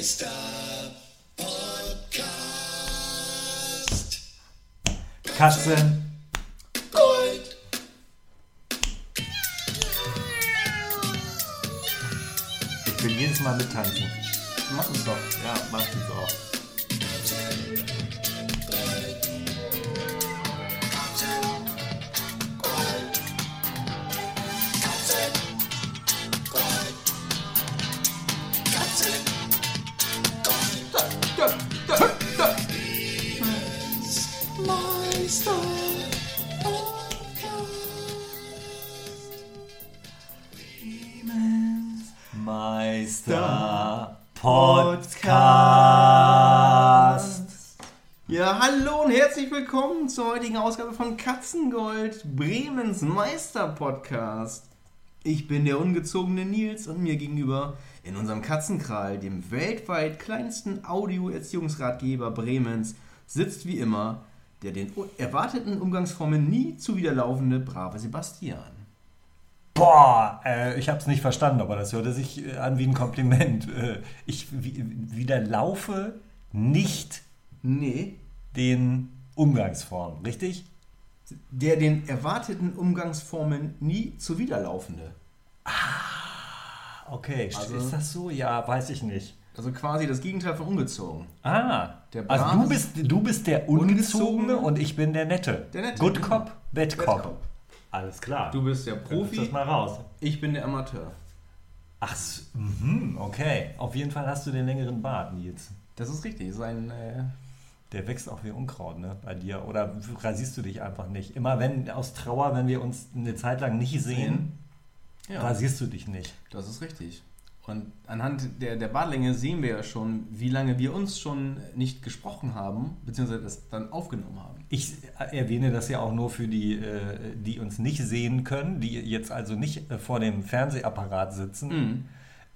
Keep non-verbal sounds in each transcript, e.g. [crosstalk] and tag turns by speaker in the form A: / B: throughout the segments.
A: Meister Podcast.
B: Katzen.
A: Gold.
B: Ich will jedes Mal mittanzen.
C: Mach es doch.
B: Ja, mach ich auch.
C: Willkommen zur heutigen Ausgabe von Katzengold, Bremens Meister-Podcast. Ich bin der ungezogene Nils und mir gegenüber in unserem Katzenkral, dem weltweit kleinsten Audio-Erziehungsratgeber Bremens, sitzt wie immer der den erwarteten Umgangsformen nie zuwiderlaufende brave Sebastian.
B: Boah, äh, ich hab's nicht verstanden, aber das hörte sich äh, an wie ein Kompliment. Äh, ich wi- widerlaufe nicht
C: Nee,
B: den Umgangsformen, richtig?
C: der den erwarteten Umgangsformen nie zuwiderlaufende.
B: Okay, st-
C: Also-
B: ist das so? Ja, weiß ich nicht.
C: Also quasi das Gegenteil von ungezogen.
B: Ah,
C: Der
B: also du bist, du bist der Ungezogene
C: Ungezogene
B: und ich bin der Nette.
C: Der Nette,
B: Good
C: genau.
B: Cop, Bad
C: Bad
B: Cop.
C: Cop.
B: Alles klar.
C: Du bist der Profi,
B: das mal raus.
C: ich bin der Amateur.
B: Ach, mhm, okay. Auf jeden Fall hast du den längeren Bart, Nils.
C: Das ist richtig. Sein, äh,
B: Der wächst auch wie Unkraut, ne, bei dir. Oder rasierst du dich einfach nicht? Immer wenn, aus Trauer, wenn wir uns eine Zeit lang nicht sehen,
C: ja,
B: rasierst du dich nicht.
C: das ist richtig. Und anhand der, der Bartlänge sehen wir ja schon, wie lange wir uns schon nicht gesprochen haben, beziehungsweise das dann aufgenommen haben.
B: Ich erwähne das ja auch nur für die, äh, die uns nicht sehen können, die jetzt also nicht äh, vor dem Fernsehapparat sitzen,
C: Mhm.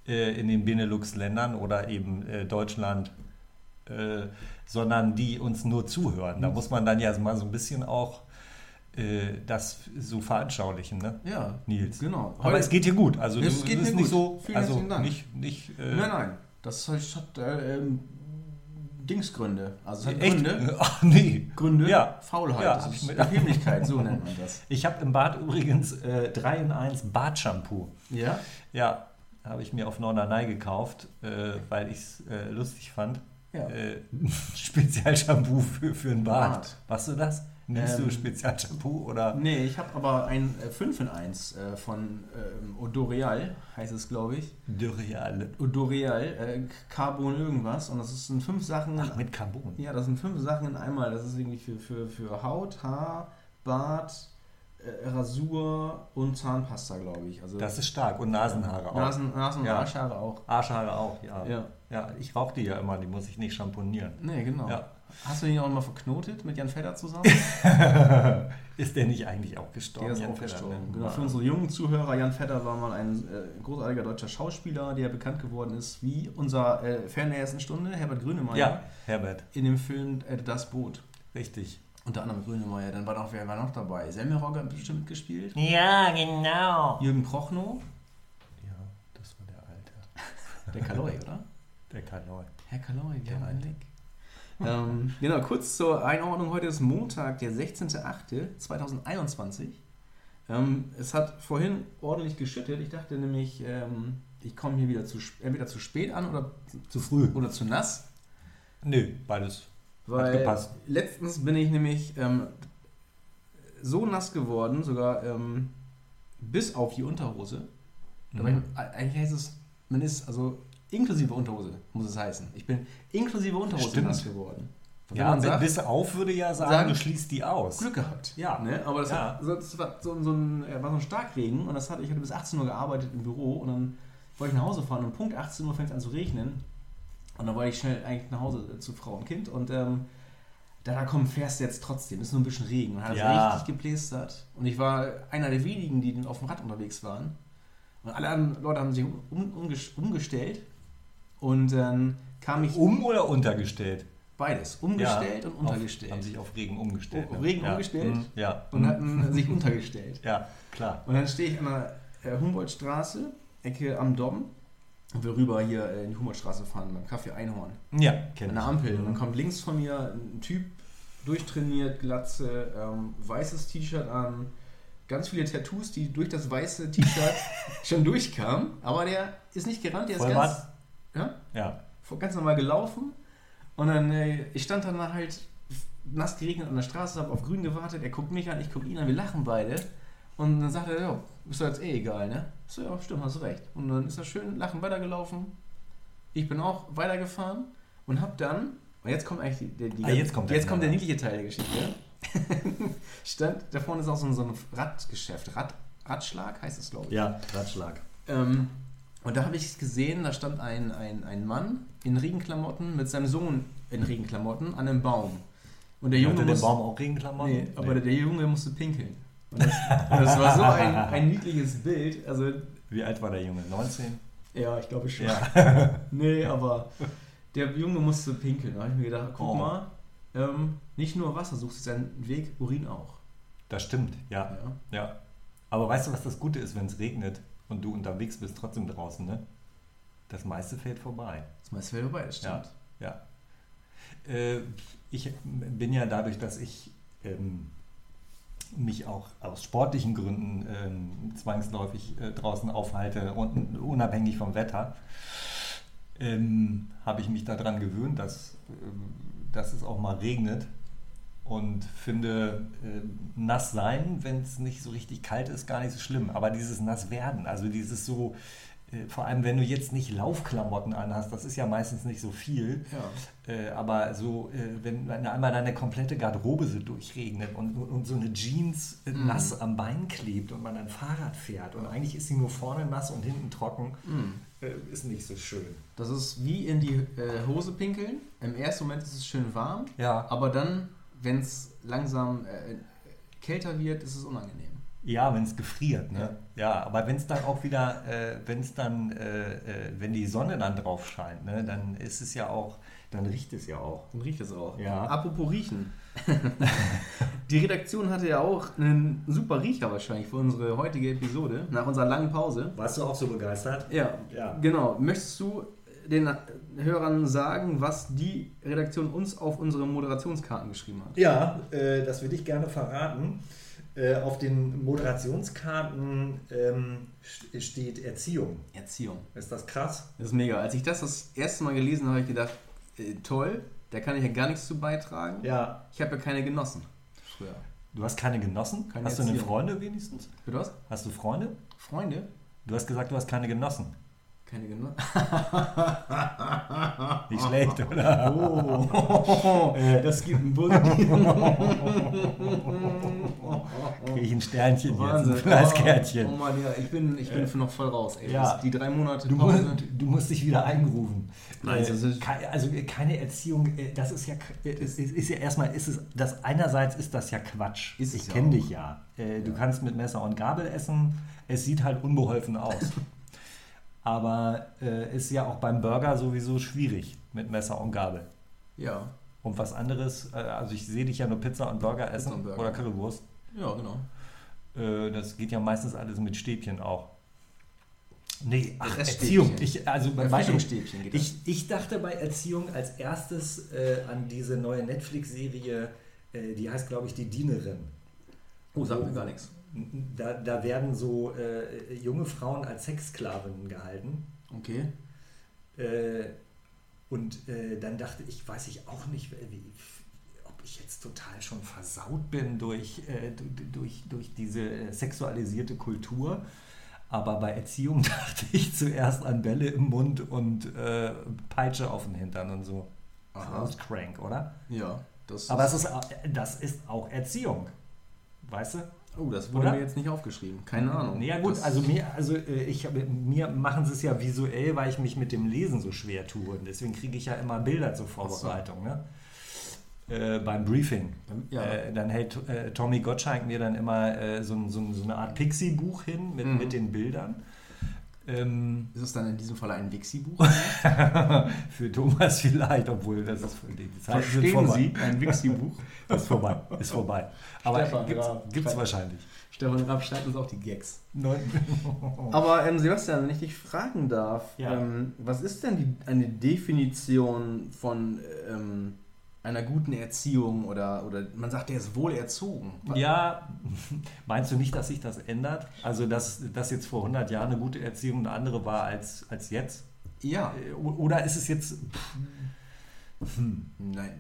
B: äh, in den Benelux-Ländern oder eben Deutschland, äh, sondern die uns nur zuhören. Da muss man dann ja mal so ein bisschen auch äh, das so veranschaulichen, ne?
C: Ja,
B: Nils.
C: genau.
B: Aber es geht dir gut. Also
C: Es
B: du
C: geht
B: bist nicht
C: gut.
B: so,
C: Vielen
B: also
C: herzlichen Dank.
B: nicht, nicht äh,
C: Nein, nein. Das hat, äh, ähm, Dingsgründe. Also es hat
B: echt.
C: Gründe. [laughs]
B: Ach nee.
C: Gründe.
B: Ja.
C: Faulheit.
B: Ja,
C: das ist Bequemlichkeit, so [laughs] nennt man das.
B: Ich habe im Bad übrigens äh, 3 in 1 Bartshampoo.
C: Ja?
B: Ja, habe ich mir auf Norderney gekauft, äh, weil ich es äh, lustig fand.
C: Ja.
B: Äh, [laughs] Spezialshampoo für, für ein Bad.
C: Bad.
B: Machst du das? Nimmst
C: Ähm,
B: du Spezialshampoo oder?
C: Nee, ich habe aber ein äh, 5 in 1 äh, von ähm, Odoreal, heißt es, glaube ich.
B: Dürreal.
C: Odoreal, äh, Carbon irgendwas. Und das sind fünf Sachen.
B: Ach, mit Carbon.
C: ja, das sind fünf Sachen in einmal. Das ist irgendwie für, für, für Haut, Haar, Bart, äh, Rasur und Zahnpasta, glaube ich. Also
B: Das ist stark. Und Nasenhaare auch.
C: Nasen, Nasen und
B: Ja.
C: Arschhaare auch.
B: Arschhaare auch, ja.
C: Ja.
B: Ja, ich rauche die ja immer, die muss ich nicht schamponieren.
C: Nee, genau.
B: Ja.
C: Hast du den auch mal verknotet mit Jan Fedder zusammen? [laughs]
B: ist der nicht eigentlich auch gestorben?
C: Der ist
B: Jan
C: auch
B: Fedder,
C: gestorben. Genau, für unsere jungen Zuhörer, Jan Vetter war mal ein äh, großartiger deutscher Schauspieler, der bekannt geworden ist wie unser äh, Fan der ersten Stunde, Herbert Grönemeyer,
B: Ja, Herbert,
C: in dem Film äh, Das Boot.
B: richtig.
C: Unter anderem Grönemeyer. Dann war noch, wer war noch dabei? Semmelrogge hat bestimmt mitgespielt.
B: Ja, genau.
C: Jürgen Prochnow,
B: Ja, das war der Alte.
C: der Kaloi, oder?
B: Der Kanoi.
C: Herr Kaloi,
B: Der
C: ja,
B: Alte.
C: ähm, Genau, kurz zur Einordnung. Heute ist Montag, der 16.08.2021. Ähm, es hat vorhin ordentlich geschüttet. Ich dachte nämlich, ähm, ich komme hier wieder zu, entweder zu spät an oder
B: Zu früh.
C: oder zu nass.
B: Nö, beides.
C: Weil
B: gepasst.
C: letztens bin ich nämlich ähm, so nass geworden, sogar ähm, bis auf die Unterhose. Aber
B: Mhm.
C: ich, eigentlich heißt es, man ist also inklusive Unterhose, muss es heißen. Ich bin inklusive Unterhose
B: Stimmt.
C: nass geworden. Wenn
B: Ja,
C: man sagt,
B: bis auf würde ja sagen,
C: sagen-
B: du schließt die aus.
C: Glück gehabt.
B: Ja.
C: Ne? Aber das,
B: Ja.
C: so- das war so, so ein, äh, war so ein Starkregen und das hatte, ich hatte bis 18 Uhr gearbeitet im Büro und dann wollte ich nach Hause fahren und Punkt 18 Uhr fängt es an zu regnen. Und dann wollte ich schnell eigentlich nach Hause äh, zu Frau und Kind und ähm, da, da komm, fährst du jetzt trotzdem. Ist nur ein bisschen Regen. Und hat
B: Ja.
C: richtig geblästert. Und ich war einer der wenigen, die auf dem Rad unterwegs waren. Und alle anderen Leute haben sich um, umges- umgestellt. Und dann kam ich
B: Um oder untergestellt?
C: beides. Umgestellt
B: Ja,
C: und untergestellt.
B: Auf, haben sich auf Regen umgestellt.
C: Oh, Regen
B: ja.
C: umgestellt?
B: Mhm, Ja.
C: und hatten sich untergestellt.
B: ja, klar.
C: Und dann stehe ich an der äh, Humboldtstraße, Ecke am Dom, und will rüber hier in die Humboldtstraße fahren beim Kaffee Einhorn.
B: Ja,
C: An
B: kenn
C: der. Ampel. Und dann kommt links von mir ein Typ, durchtrainiert, Glatze, ähm, weißes T-Shirt an, ganz viele Tattoos, die durch das weiße T-Shirt [laughs] schon durchkamen. Aber der ist nicht gerannt, der ist ganz,
B: Vollbart?
C: Ja,
B: Ja.
C: ganz normal gelaufen. Und dann, äh, ich stand dann halt nass geregnet an der Straße, habe auf grün gewartet. Er guckt mich an, ich gucke ihn an, wir lachen beide. Und dann sagt er, ja, ist doch jetzt eh egal, ne? So, ja, stimmt, hast recht. Und dann ist er schön lachen weitergelaufen. Ich bin auch weitergefahren und hab dann, und jetzt kommt eigentlich die, die, die
B: Ah, jetzt kommt der
C: jetzt kommt der
B: Knaller.
C: niedliche Teil der Geschichte. [laughs] Stand, da vorne ist auch so ein, so ein Radgeschäft. Rad, Radschlag heißt es, glaube ich.
B: Ja, Ratschlag.
C: Ähm, und da habe ich gesehen, da stand ein, ein, ein Mann in Regenklamotten mit seinem Sohn in Regenklamotten an einem Baum. Und der Junge
B: Hatte der
C: muss-
B: Baum auch Regenklamotten?
C: Nee, aber der Junge musste pinkeln. Und das, und das war so ein, ein niedliches Bild. Also,
B: Wie alt war der Junge? 19?
C: ja, ich glaube schon.
B: Ja. [laughs]
C: Nee, aber der Junge musste pinkeln. Da habe ich mir gedacht, guck
B: Oh.
C: mal, ähm, nicht nur Wasser sucht sich seinen Weg, Urin auch.
B: Das stimmt, ja.
C: Ja.
B: ja. Aber weißt du, was das Gute ist, wenn es regnet und du unterwegs bist, trotzdem draußen, ne? Das meiste fällt vorbei.
C: Das meiste fällt vorbei, das stimmt.
B: Ja. Äh, ich bin ja dadurch, dass ich ähm, mich auch aus sportlichen Gründen ähm, zwangsläufig äh, draußen aufhalte und unabhängig vom Wetter, ähm, habe ich mich daran gewöhnt, dass, ähm, dass es auch mal regnet und finde äh, nass sein, wenn es nicht so richtig kalt ist, gar nicht so schlimm. Aber dieses nass werden, also dieses so, äh, vor allem wenn du jetzt nicht Laufklamotten anhast, das ist ja meistens nicht so viel.
C: Ja.
B: Äh, aber so, äh, wenn, wenn einmal deine komplette Garderobe so durchregnet und, und, so eine Jeans äh,
C: Mhm.
B: nass am Bein klebt und man ein Fahrrad fährt und eigentlich ist sie nur vorne nass und hinten trocken,
C: Mhm.
B: äh, ist nicht so schön.
C: Das ist wie in die äh, Hose pinkeln. Im ersten Moment ist es schön warm,
B: Ja.
C: aber dann, wenn es langsam äh, kälter wird, ist es unangenehm.
B: Ja, wenn es gefriert, ne? Ja, aber wenn es dann auch wieder, äh, wenn es dann, äh, äh, wenn die Sonne dann drauf scheint, ne, dann ist es ja auch, dann riecht es ja auch.
C: Dann riecht es auch.
B: Ja.
C: Apropos riechen. [laughs] die Redaktion hatte ja auch einen super Riecher wahrscheinlich für unsere heutige Episode, nach unserer langen Pause.
B: Warst du auch so begeistert?
C: Ja,
B: Ja.
C: genau. Möchtest du den Hörern sagen, was die Redaktion uns auf unsere Moderationskarten geschrieben hat?
B: Ja, äh, das würde ich gerne verraten. Äh, auf den Moderationskarten ähm, st- steht Erziehung.
C: Erziehung.
B: Ist das krass?
C: Das ist mega. Als ich das das erste Mal gelesen habe, habe ich gedacht, äh, toll, da kann ich ja gar nichts zu beitragen.
B: Ja.
C: Ich habe ja keine Genossen. Früher.
B: Du hast keine Genossen?
C: Keine
B: hast du eine
C: Erziehung.
B: Freunde wenigstens?
C: Bitte was?
B: Hast du Freunde?
C: Freunde?
B: Du hast gesagt, du hast keine Genossen.
C: Keine Genossen. [laughs]
B: Nicht schlecht, oder?
C: Oh, das gibt einen Bus.
B: Kriege ich ein Sternchen
C: Wahnsinn.
B: jetzt, ein Fleißkärtchen.
C: Oh, oh Mann, ja, ich bin, ich bin noch voll raus. Ey.
B: Ja.
C: Die drei Monate
B: Du musst, du musst dich wieder einrufen.
C: Nein,
B: Äh, also äh, keine Erziehung, äh, das ist ja, äh, ist, ist, ist ja erstmal, ist es, das einerseits ist das ja Quatsch. Ich
C: ja
B: kenne
C: auch.
B: dich ja. Äh, Du kannst mit Messer und Gabel essen. Es sieht halt unbeholfen aus. [laughs] Aber äh, ist ja auch beim Burger sowieso schwierig mit Messer und Gabel.
C: Ja,
B: Und was anderes, äh, also ich sehe dich ja nur Pizza und Burger essen
C: und Burger.
B: oder Currywurst.
C: ja, genau.
B: Äh, das geht ja meistens alles mit Stäbchen auch. Nee, ach, Erziehung. Ich, also bei
C: das.
B: ich, ich dachte bei Erziehung als erstes äh, an diese neue Netflix-Serie, äh, die heißt, glaube ich, Die Dienerin.
C: Oh, sagt mir gar nichts.
B: Da, da werden so äh, junge Frauen als Sexsklavinnen gehalten.
C: Okay.
B: Äh, und äh, dann dachte ich, weiß ich auch nicht, wie, ob ich jetzt total schon versaut bin durch, äh, du- durch, durch diese äh, sexualisierte Kultur. Aber bei Erziehung [laughs] dachte ich zuerst an Bälle im Mund und äh, Peitsche auf den Hintern und so.
C: Aha.
B: Das ist crank, oder?
C: Ja, das
B: Aber ist, au- das ist auch Erziehung. Weißt du?
C: Oh, das wurde
B: Oder?
C: mir jetzt nicht aufgeschrieben. Keine Ahnung.
B: Ja gut,
C: Das-
B: also mir, also äh, ich mir machen sie es ja visuell, weil ich mich mit dem Lesen so schwer tue. Und deswegen kriege ich ja immer Bilder zur Vorbereitung, ne? Äh, beim Briefing.
C: Ja.
B: Äh, dann hält äh, Tommy Gottschalk mir dann immer äh, so, so, so eine Art Pixie-Buch hin mit,
C: Mhm.
B: mit den Bildern. Ähm,
C: Ist es dann in diesem Fall ein Wixi-Buch? [laughs]
B: für Thomas vielleicht, obwohl das ist die Zeiten sind
C: Verstehen
B: vorbei.
C: Sie? Ein Wixi-Buch? [laughs]
B: Ist vorbei, ist vorbei. Aber gibt's
C: Stefan-
B: wahrscheinlich.
C: Stefan Raab schreibt uns auch die Gags.
B: Neun- [laughs]
C: Aber ähm, Sebastian, wenn ich dich fragen darf,
B: Ja.
C: ähm, was ist denn die, eine Definition von ähm, einer guten Erziehung oder, oder man sagt, der ist wohl erzogen?
B: Ja, [laughs] meinst du nicht, dass sich das ändert? Also, dass das jetzt vor 100 Jahren eine gute Erziehung eine andere war als, als jetzt?
C: Ja.
B: Oder ist es jetzt.
C: Nein,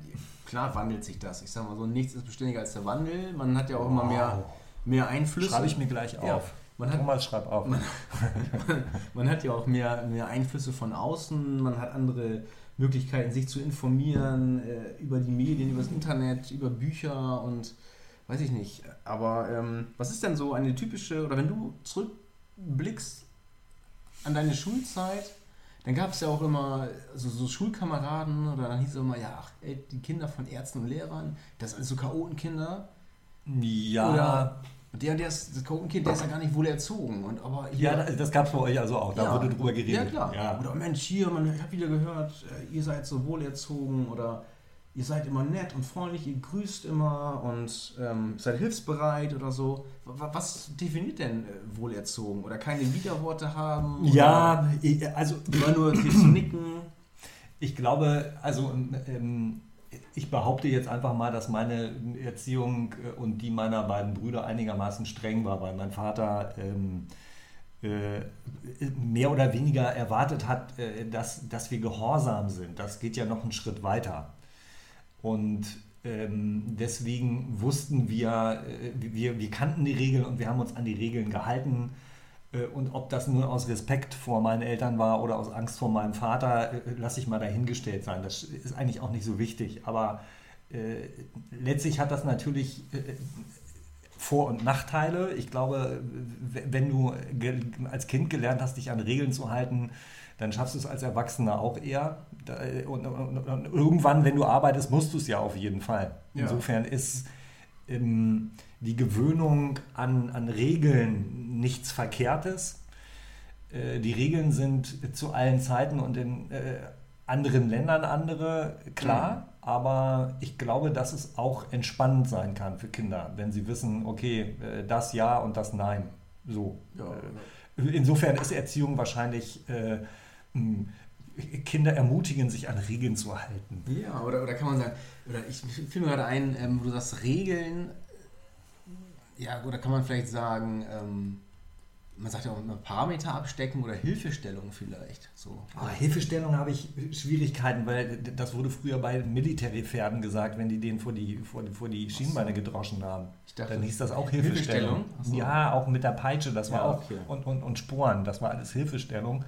C: klar wandelt sich das. Ich sag mal so, nichts ist beständiger als der Wandel. Man hat ja auch immer mehr, mehr Einflüsse.
B: Schreibe ich mir gleich
C: Ja.
B: auf.
C: Man hat-
B: Thomas, schreib auf. [laughs]
C: Man hat ja auch mehr, mehr Einflüsse von außen, man hat andere Möglichkeiten, sich zu informieren äh, über die Medien, über das Internet, über Bücher und weiß ich nicht. Aber ähm, was ist denn so eine typische, oder wenn du zurückblickst an deine Schulzeit, dann gab es ja auch immer so, so Schulkameraden oder dann hieß es immer, ja, ach, ey, die Kinder von Ärzten und Lehrern, das sind so Chaotenkinder.
B: Ja.
C: Oder der, der ist, das Chaotenkind, der ist ja gar nicht wohl erzogen. Und, aber hier,
B: ja, das gab es bei euch also auch. Da
C: Ja.
B: wurde drüber geredet.
C: Ja, klar.
B: Ja.
C: Oder Mensch, hier, man, ich habe wieder gehört, äh, ihr seid so wohlerzogen oder ihr seid immer nett und freundlich, ihr grüßt immer und ähm, seid hilfsbereit oder so. Wa- Was definiert denn äh, wohlerzogen? Oder keine Widerworte haben?
B: Ja, ich- also
C: immer nur [clears throat] zu nicken?
B: Ich glaube, also ähm, ich behaupte jetzt einfach mal, dass meine Erziehung äh, und die meiner beiden Brüder einigermaßen streng war, weil mein Vater ähm, äh, mehr oder weniger erwartet hat, äh, dass, dass wir gehorsam sind. Das geht ja noch einen Schritt weiter. Und ähm, deswegen wussten wir, äh, wir, wir kannten die Regeln und wir haben uns an die Regeln gehalten. Äh, Und ob das nur aus Respekt vor meinen Eltern war oder aus Angst vor meinem Vater, äh, lasse ich mal dahingestellt sein. Das ist eigentlich auch nicht so wichtig. Aber äh, letztlich hat das natürlich äh, Vor- und Nachteile. Ich glaube, wenn du als Kind gelernt hast, dich an Regeln zu halten, dann schaffst du es als Erwachsener auch eher. Äh, Und, und, und irgendwann, wenn du arbeitest, musst du es ja auf jeden Fall.
C: Ja.
B: Insofern ist ähm, die Gewöhnung an, an Regeln nichts Verkehrtes. Äh, die Regeln sind zu allen Zeiten und in äh, anderen Ländern andere, klar. Aber ich glaube, dass es auch entspannend sein kann für Kinder, wenn sie wissen, okay, äh, das ja und das nein. So.
C: Ja,
B: Insofern ist Erziehung wahrscheinlich, Kinder ermutigen, sich an Regeln zu halten.
C: Ja, oder, oder kann man sagen, oder ich fiel mir gerade ein, ähm, wo du sagst, Regeln, ja, oder kann man vielleicht sagen, ähm, man sagt ja auch immer Parameter abstecken oder Hilfestellung vielleicht. So.
B: Ah, Hilfestellung habe ich Schwierigkeiten, weil das wurde früher bei Military-Pferden gesagt, wenn die den vor die, vor, die- vor die Schienbeine gedroschen haben.
C: Ich dachte,
B: Dann hieß das auch Hilfestellung.
C: Hilfestellung? So.
B: Ja, auch mit der Peitsche, das war
C: Ja,
B: auch.
C: okay.
B: Und, und, und Sporen, das war alles Hilfestellung.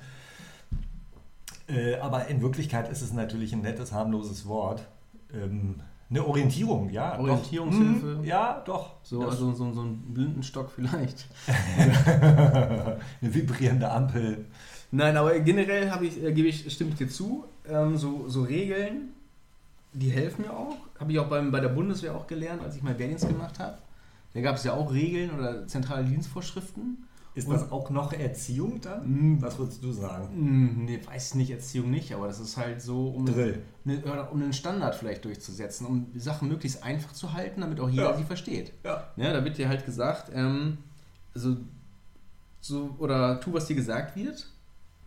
B: Äh, aber in Wirklichkeit ist es natürlich ein nettes, harmloses Wort. Ähm, eine Orientierung, ja. doch.
C: Orientierungshilfe.
B: Mhm, ja, doch.
C: So,
B: Das-
C: also so, so ein Blindenstock vielleicht. [laughs] [laughs]
B: eine vibrierende Ampel.
C: Nein, aber generell habe ich, äh, gebe ich, stimme ich dir zu, ähm, so, so Regeln, die helfen mir auch. Habe ich auch beim, bei der Bundeswehr auch gelernt, als ich meinen Wehrdienst gemacht habe. Da gab es ja auch Regeln oder zentrale Dienstvorschriften.
B: Ist das auch noch Erziehung dann?
C: Mm,
B: Was würdest du sagen?
C: Hm, Nee, weiß nicht, Erziehung nicht, aber das ist halt so, um,
B: Drill.
C: ne, um einen Standard vielleicht durchzusetzen, um Sachen möglichst einfach zu halten, damit auch jeder
B: Ja.
C: sie versteht.
B: Ja.
C: Ja, da wird dir halt gesagt, ähm, also, so, oder tu, was dir gesagt wird,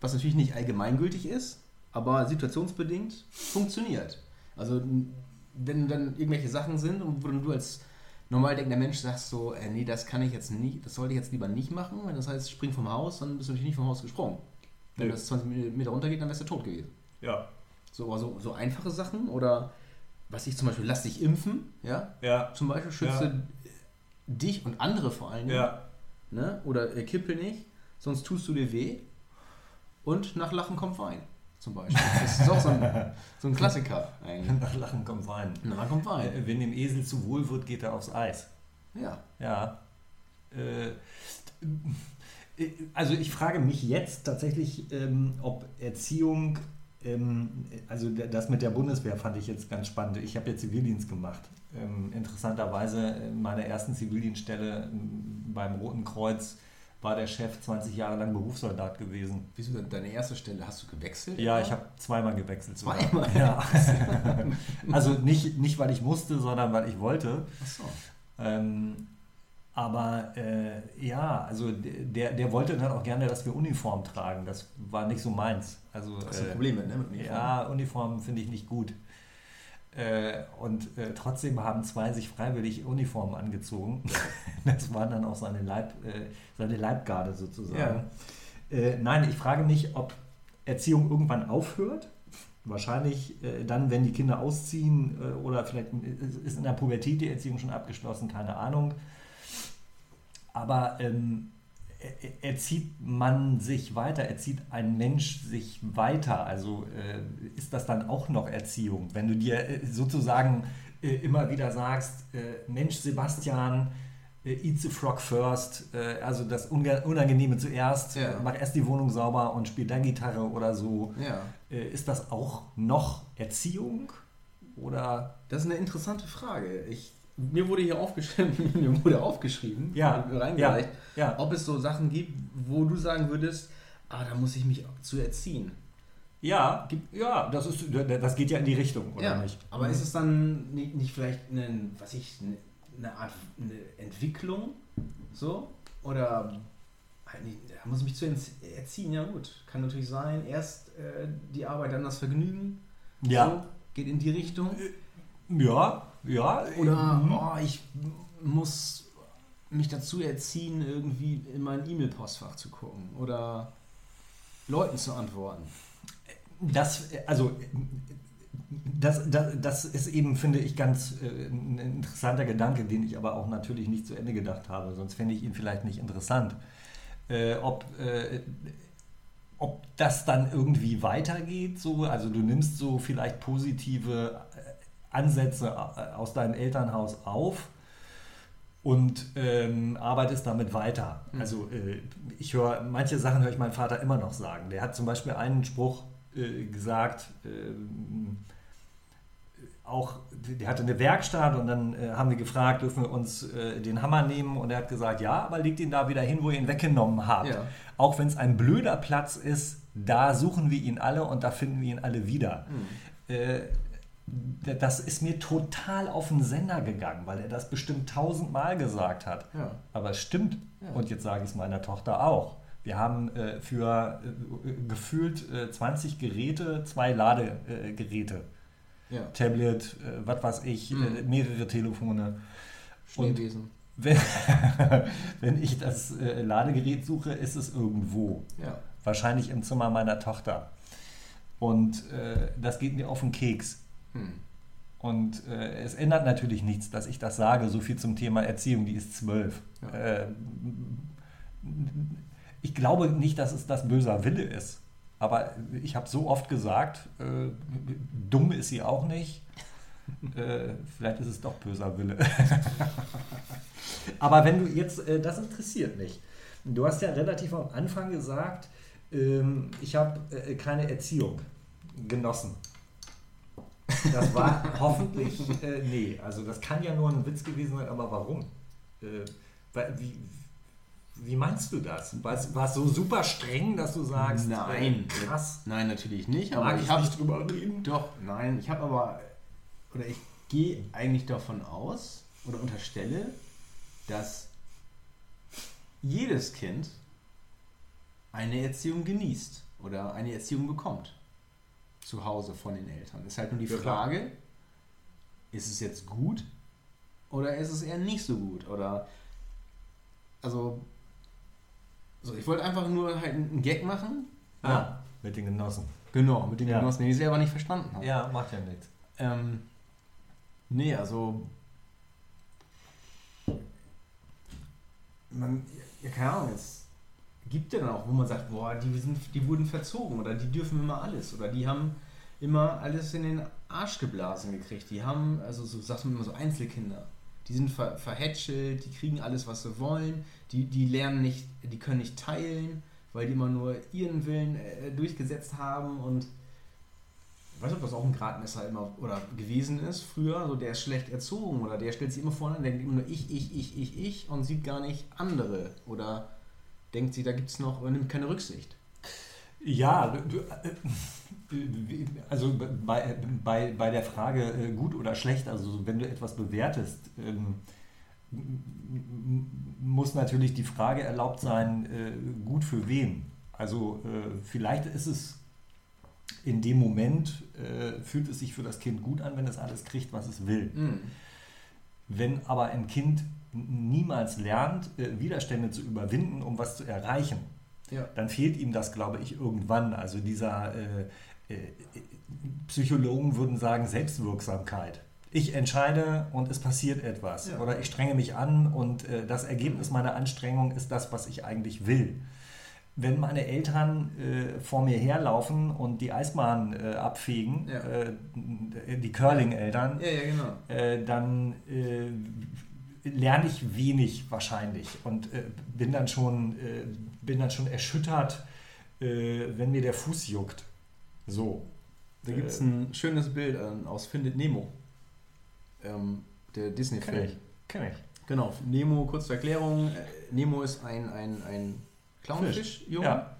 C: was natürlich nicht allgemeingültig ist, aber situationsbedingt funktioniert. Also, wenn dann irgendwelche Sachen sind, und wo dann du als normal denkender Mensch sagst so, äh, nee, das kann ich jetzt nicht, das sollte ich jetzt lieber nicht machen, wenn das heißt, spring vom Haus, dann bist du natürlich nicht vom Haus gesprungen. Wenn
B: Nö.
C: das 20 Meter runtergeht, dann wärst du tot gewesen.
B: Ja.
C: So, aber so, einfache Sachen oder was ich zum Beispiel, lass dich impfen, ja,
B: Ja.
C: zum Beispiel schütze dich und andere vor allen Dingen,
B: Ja.
C: ne? oder äh, kippel nicht, sonst tust du dir weh und nach Lachen kommt Wein, zum Beispiel. Das ist auch so ein, so ein [laughs] Klassiker eigentlich.
B: Nach Lachen kommt Wein.
C: Nach Lachen kommt Wein,
B: Äh, Wenn dem Esel zu wohl wird, geht er aufs Eis.
C: ja.
B: Ja. Äh, also ich frage mich jetzt tatsächlich, ähm, ob Erziehung, ähm, also das mit der Bundeswehr fand ich jetzt ganz spannend. Ich habe ja Zivildienst gemacht. Ähm, interessanterweise in meiner ersten Zivildienststelle beim Roten Kreuz war der Chef 20 Jahre lang Berufssoldat gewesen.
C: Wieso denn deine erste Stelle? Hast du gewechselt?
B: Ja, ich habe zweimal gewechselt.
C: Zweimal?
B: Ja. [laughs] also nicht, nicht, weil ich musste, sondern weil ich wollte.
C: Ach so.
B: Ähm, aber äh, ja, also der, der wollte dann auch gerne, dass wir Uniform tragen. Das war nicht so meins. Also,
C: Hast du
B: äh,
C: Probleme, ne? Mit Uniform?
B: Ja, Uniform finde ich nicht gut. Äh, und äh, trotzdem haben zwei sich freiwillig Uniformen angezogen. [laughs] Das waren dann auch seine, Leib, äh, seine Leibgarde sozusagen. Äh, nein, ich frage mich, ob Erziehung irgendwann aufhört. Wahrscheinlich dann, wenn die Kinder ausziehen oder vielleicht ist in der Pubertät die Erziehung schon abgeschlossen, keine Ahnung. Aber ähm, erzieht man sich weiter, erzieht ein Mensch sich weiter? Also äh, ist das dann auch noch Erziehung? Wenn du dir äh, sozusagen äh, immer wieder sagst, äh, Mensch Sebastian, äh, eat the frog first, äh, also das Unangenehme zuerst,
C: Ja.
B: mach erst die Wohnung sauber und spiel dann Gitarre oder so.
C: Ja.
B: Ist das auch noch Erziehung? Oder
C: Das ist eine interessante Frage. Ich, mir wurde hier aufgeschrieben, [laughs] mir wurde aufgeschrieben,
B: Ja,
C: reingereicht,
B: ja.
C: ob es so Sachen gibt, wo du sagen würdest, ah, da muss ich mich zu erziehen.
B: ja, ja, das ist das geht ja in die Richtung, oder
C: ja,
B: nicht?
C: aber ist es dann nicht, nicht vielleicht eine, was ich, eine, eine Art eine Entwicklung so? Oder da muss ich mich zu erziehen, ja gut. Kann natürlich sein, erst äh, die Arbeit, dann das Vergnügen.
B: Ja.
C: So, geht in die Richtung.
B: Ja, ja.
C: Oder oh, ich muss mich dazu erziehen, irgendwie in mein E-Mail-Postfach zu gucken oder Leuten zu antworten.
B: Das, also, das, das, das ist eben, finde ich, ganz äh, ein interessanter Gedanke, den ich aber auch natürlich nicht zu Ende gedacht habe, sonst fände ich ihn vielleicht nicht interessant. Äh, ob, äh, ob das dann irgendwie weitergeht, so, also du nimmst so vielleicht positive äh, Ansätze äh, aus deinem Elternhaus auf und ähm, arbeitest damit weiter.
C: Mhm.
B: Also äh, ich höre, manche Sachen höre ich meinen Vater immer noch sagen. Der hat zum Beispiel einen Spruch äh, gesagt, ähm, auch, der hatte eine Werkstatt und dann äh, haben wir gefragt, dürfen wir uns äh, den Hammer nehmen und er hat gesagt, ja, aber legt ihn da wieder hin, wo ihr ihn weggenommen habt.
C: Ja.
B: Auch wenn es ein blöder Platz ist, da suchen wir ihn alle und da finden wir ihn alle wieder. Äh, d- das ist mir total auf den Sender gegangen, weil er das bestimmt tausendmal gesagt hat.
C: Ja.
B: Aber es stimmt.
C: Ja.
B: Und jetzt sage ich es meiner Tochter auch. Wir haben äh, für äh, gefühlt äh, 20 Geräte zwei Ladegeräte. Geräte.
C: Ja.
B: Tablet, äh, was weiß ich,
C: Mhm.
B: äh, mehrere Telefone. Und
C: Schneewesen.
B: wenn, [laughs] wenn ich das äh, Ladegerät suche, ist es irgendwo. Wahrscheinlich im Zimmer meiner Tochter. Und das geht mir auf den Keks.
C: Hm.
B: Und äh, es ändert natürlich nichts, dass ich das sage. So viel zum Thema Erziehung, die ist zwölf.
C: Ja.
B: Äh, ich glaube nicht, dass es das böser Wille ist. Aber ich habe so oft gesagt, äh, dumm ist sie auch nicht. [laughs] Äh, vielleicht ist es doch böser Wille. [laughs] Aber wenn du jetzt, äh, das interessiert mich. Du hast ja relativ am Anfang gesagt, ähm, ich habe äh, keine Erziehung genossen. Das war [laughs] hoffentlich, äh, nee, also das kann ja nur ein Witz gewesen sein, aber warum? Äh, wie, wie meinst du das? War es so super streng, dass du sagst,
C: Nein.
B: äh, krass,
C: Nein, natürlich nicht. Aber
B: mag
C: ich habe
B: nicht drüber reden?
C: Doch, nein, ich habe aber, oder ich gehe eigentlich davon aus oder unterstelle, dass jedes Kind eine Erziehung genießt oder eine Erziehung bekommt. Zu Hause von den Eltern. Ist halt nur die
B: Ja.
C: Frage, ist es jetzt gut oder ist es eher nicht so gut? Oder, also, so, ich wollte einfach nur halt einen Gag machen.
B: Ah, mit den Genossen.
C: Genau, mit den
B: Ja.
C: Genossen, die ich selber nicht verstanden habe.
B: Ja, macht ja nichts.
C: Ähm, nee, also. Man, ja, keine Ahnung, es gibt ja dann auch, wo man sagt, boah, die, sind, die wurden verzogen oder die dürfen immer alles oder die haben immer alles in den Arsch geblasen gekriegt. Die haben, also so sagt man immer so Einzelkinder, die sind ver, verhätschelt, die kriegen alles, was sie wollen, die, die lernen nicht, die können nicht teilen, weil die immer nur ihren Willen äh, durchgesetzt haben und ich weiß nicht, ob das auch ein Gradmesser immer oder gewesen ist früher, so der ist schlecht erzogen oder der stellt sich immer vorne und denkt immer nur ich, ich, ich, ich, ich und sieht gar nicht andere oder denkt sie, da gibt es noch, nimmt keine Rücksicht.
B: Ja, äh, also bei, bei, bei der Frage äh, gut oder schlecht, also wenn du etwas bewertest, ähm, muss natürlich die Frage erlaubt sein, äh, gut für wen. Also vielleicht ist es in dem Moment, fühlt es sich für das Kind gut an, wenn es alles kriegt, was es will.
C: Mhm.
B: Wenn aber ein Kind niemals lernt, Widerstände zu überwinden, um was zu erreichen,
C: Ja.
B: dann fehlt ihm das, glaube ich, irgendwann. Also dieser äh, äh, Psychologen würden sagen Selbstwirksamkeit. Ich entscheide und es passiert etwas.
C: Ja.
B: Oder ich strenge mich an und äh, das Ergebnis meiner Anstrengung ist das, was ich eigentlich will. Wenn meine Eltern äh, vor mir herlaufen und die Eisbahn äh, abfegen,
C: Ja.
B: äh, die Curling-Eltern,
C: genau.
B: äh, dann äh, lerne ich wenig wahrscheinlich und äh, bin, dann schon, äh, bin dann schon erschüttert, äh, wenn mir der Fuß juckt. So.
C: Da gibt es
B: Äh,
C: ein schönes Bild ähm, aus Findet Nemo. Ähm, der
B: Kenn
C: Disney-Film.
B: ich. Kenn ich.
C: Genau, Nemo, kurze Erklärung. Äh, Nemo ist ein, ein, ein Clownfisch-Junge.
B: Ja.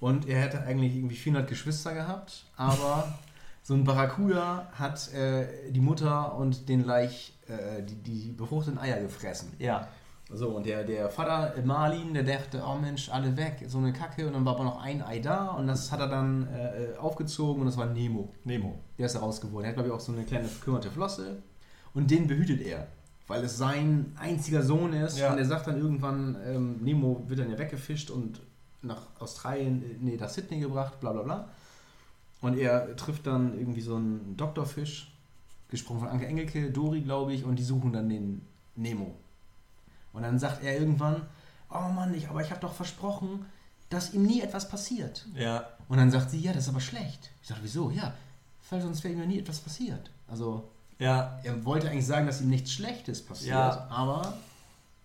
C: Und er hätte eigentlich irgendwie 400 Geschwister gehabt, aber so ein Barracuda hat äh, die Mutter und den Laich, äh, die, die befruchteten Eier gefressen.
B: Ja.
C: So, und der, der Vater Marlin, der dachte, oh Mensch, alle weg, so eine Kacke. Und dann war aber noch ein Ei da und das hat er dann äh, aufgezogen und das war Nemo.
B: Nemo.
C: Der ist daraus geworden. Er hat, glaube ich, auch so eine kleine verkümmerte Flosse. Und den behütet er, weil es sein einziger Sohn ist.
B: Ja.
C: Und er sagt dann irgendwann, ähm, Nemo wird dann ja weggefischt und nach Australien, äh, nee, nach Sydney gebracht, bla bla bla. Und er trifft dann irgendwie so einen Doktorfisch, gesprochen von Anke Engelke, Dori, glaube ich, und die suchen dann den Nemo. Und dann sagt er irgendwann, oh Mann, ich, aber ich habe doch versprochen, dass ihm nie etwas passiert.
B: Ja.
C: Und dann sagt sie, ja, das ist aber schlecht. Ich sage, wieso? Ja, weil sonst wäre ihm ja nie etwas passiert. Also,
B: Ja.
C: er wollte eigentlich sagen, dass ihm nichts Schlechtes passiert,
B: Ja.
C: aber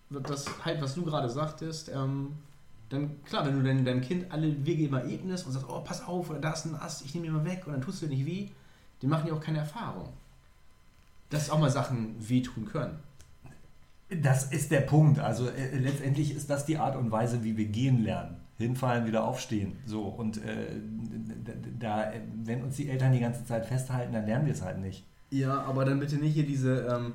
C: das halt, was du gerade sagtest, ähm, dann, klar, wenn du dein, deinem Kind alle Wege immer ebnest und sagst, oh, pass auf, oder da ist ein Ast, ich nehme ihn mal weg und dann tust du dir nicht weh, die machen ja auch keine Erfahrung. Dass auch mal Sachen wehtun können.
B: Das ist der Punkt. Also äh, letztendlich ist das die Art und Weise, wie wir gehen lernen. Hinfallen, wieder aufstehen. So. Und äh, da, wenn uns die Eltern die ganze Zeit festhalten, dann lernen wir es halt nicht.
C: Ja, aber dann bitte nicht hier diese ähm,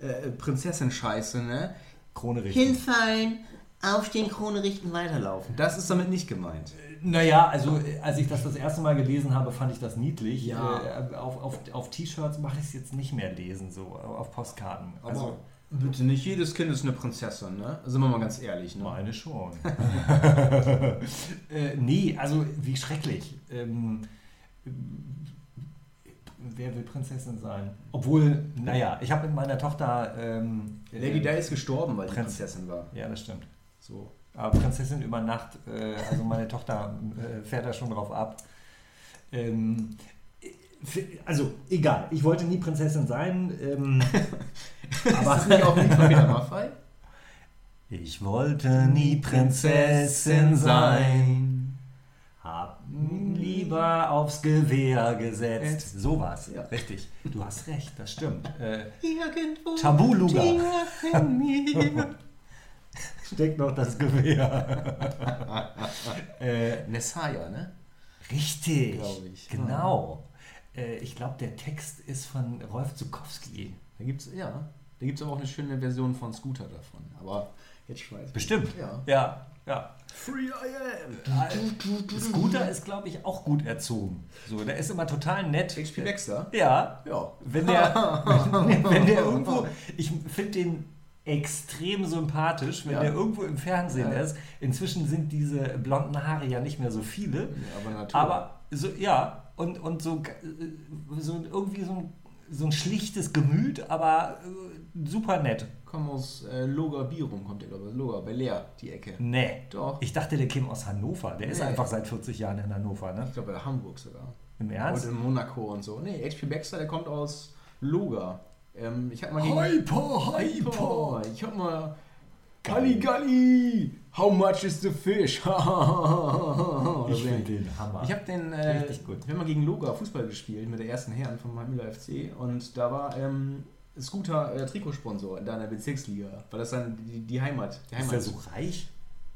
C: äh, Prinzessin-Scheiße, ne?
B: Krone richten.
C: Hinfallen, aufstehen, Krone richten, weiterlaufen. Das ist damit nicht gemeint.
B: Naja, also äh, als ich das das erste Mal gelesen habe, fand ich das niedlich.
C: Ja.
B: Äh, auf auf, auf T-Shirts mache ich es jetzt nicht mehr lesen, so auf Postkarten.
C: Aber
B: Also
C: bitte nicht jedes Kind ist eine Prinzessin, ne? Sind wir mal ganz ehrlich, ne?
B: meine schon. [laughs] äh, nee, also wie schrecklich. Ähm, wer will Prinzessin sein? Obwohl, naja, ich habe mit meiner Tochter. Ähm,
C: Lady
B: äh,
C: Di ist gestorben, weil sie
B: Prinz-
C: Prinzessin war.
B: Ja, das stimmt.
C: So.
B: Aber Prinzessin über Nacht, äh, also meine Tochter äh, fährt da schon drauf ab. Ähm, also, egal, ich wollte nie Prinzessin sein. Ähm, [laughs]
C: Aber hast du nicht auch von Peter Maffay?
B: ich wollte nie Prinzessin sein. Hab lieber aufs Gewehr gesetzt. Sowas,
C: Ja.
B: richtig. Du hast recht, das stimmt. Äh,
C: Irgendwo in mir. [laughs]
B: steckt noch das Gewehr. [laughs] äh,
C: Nessaya, ne?
B: Richtig,
C: Glaub ich.
B: Genau. Äh, ich glaube, der Text ist von Rolf Zukowski.
C: Da gibt's, ja, da gibt es aber auch eine schöne Version von Scooter davon. Aber jetzt schmeiß ich.
B: Bestimmt.
C: Ja.
B: Ja, ja.
C: Free I am.
B: Scooter ist, glaube ich, auch gut erzogen. So, der ist immer total nett.
C: HP Baxter?
B: Ja,
C: Ja.
B: wenn der, [laughs] wenn, wenn der irgendwo, [laughs] ich finde den extrem sympathisch, wenn
C: Ja.
B: der irgendwo im Fernsehen
C: Ja.
B: ist. Inzwischen sind diese blonden Haare ja nicht mehr so viele.
C: Aber natürlich.
B: Aber so, ja, und, und so, äh, so irgendwie so ein, so ein schlichtes Gemüt, aber äh, super nett.
C: Komm aus äh, Loga Birum, kommt der, glaube ich. Loga, bei Leer, die Ecke.
B: Nee.
C: Doch.
B: Ich dachte, der käme aus Hannover. Der ist
C: Nee.
B: einfach seit 40 Jahren in Hannover, ne?
C: Ich glaube, bei Hamburg sogar.
B: Im
C: Und
B: Ernst?
C: in Monaco und so. Nee, HP Baxter, der kommt aus Loga. Ähm, ich hab mal gegen.
B: Hyper,
C: Hyper. Ich hab mal. Galli Galli! How much is the fish? [laughs]
B: Ich finde den Hammer.
C: Ich habe den, äh,
B: Richtig gut.
C: wir haben mal gegen Loga Fußball gespielt mit der ersten Herren vom Müller FC und da war ähm, Scooter äh, Trikotsponsor da in der Bezirksliga, weil das dann die, die Heimat, die
B: ist
C: Heimat
B: der so reich?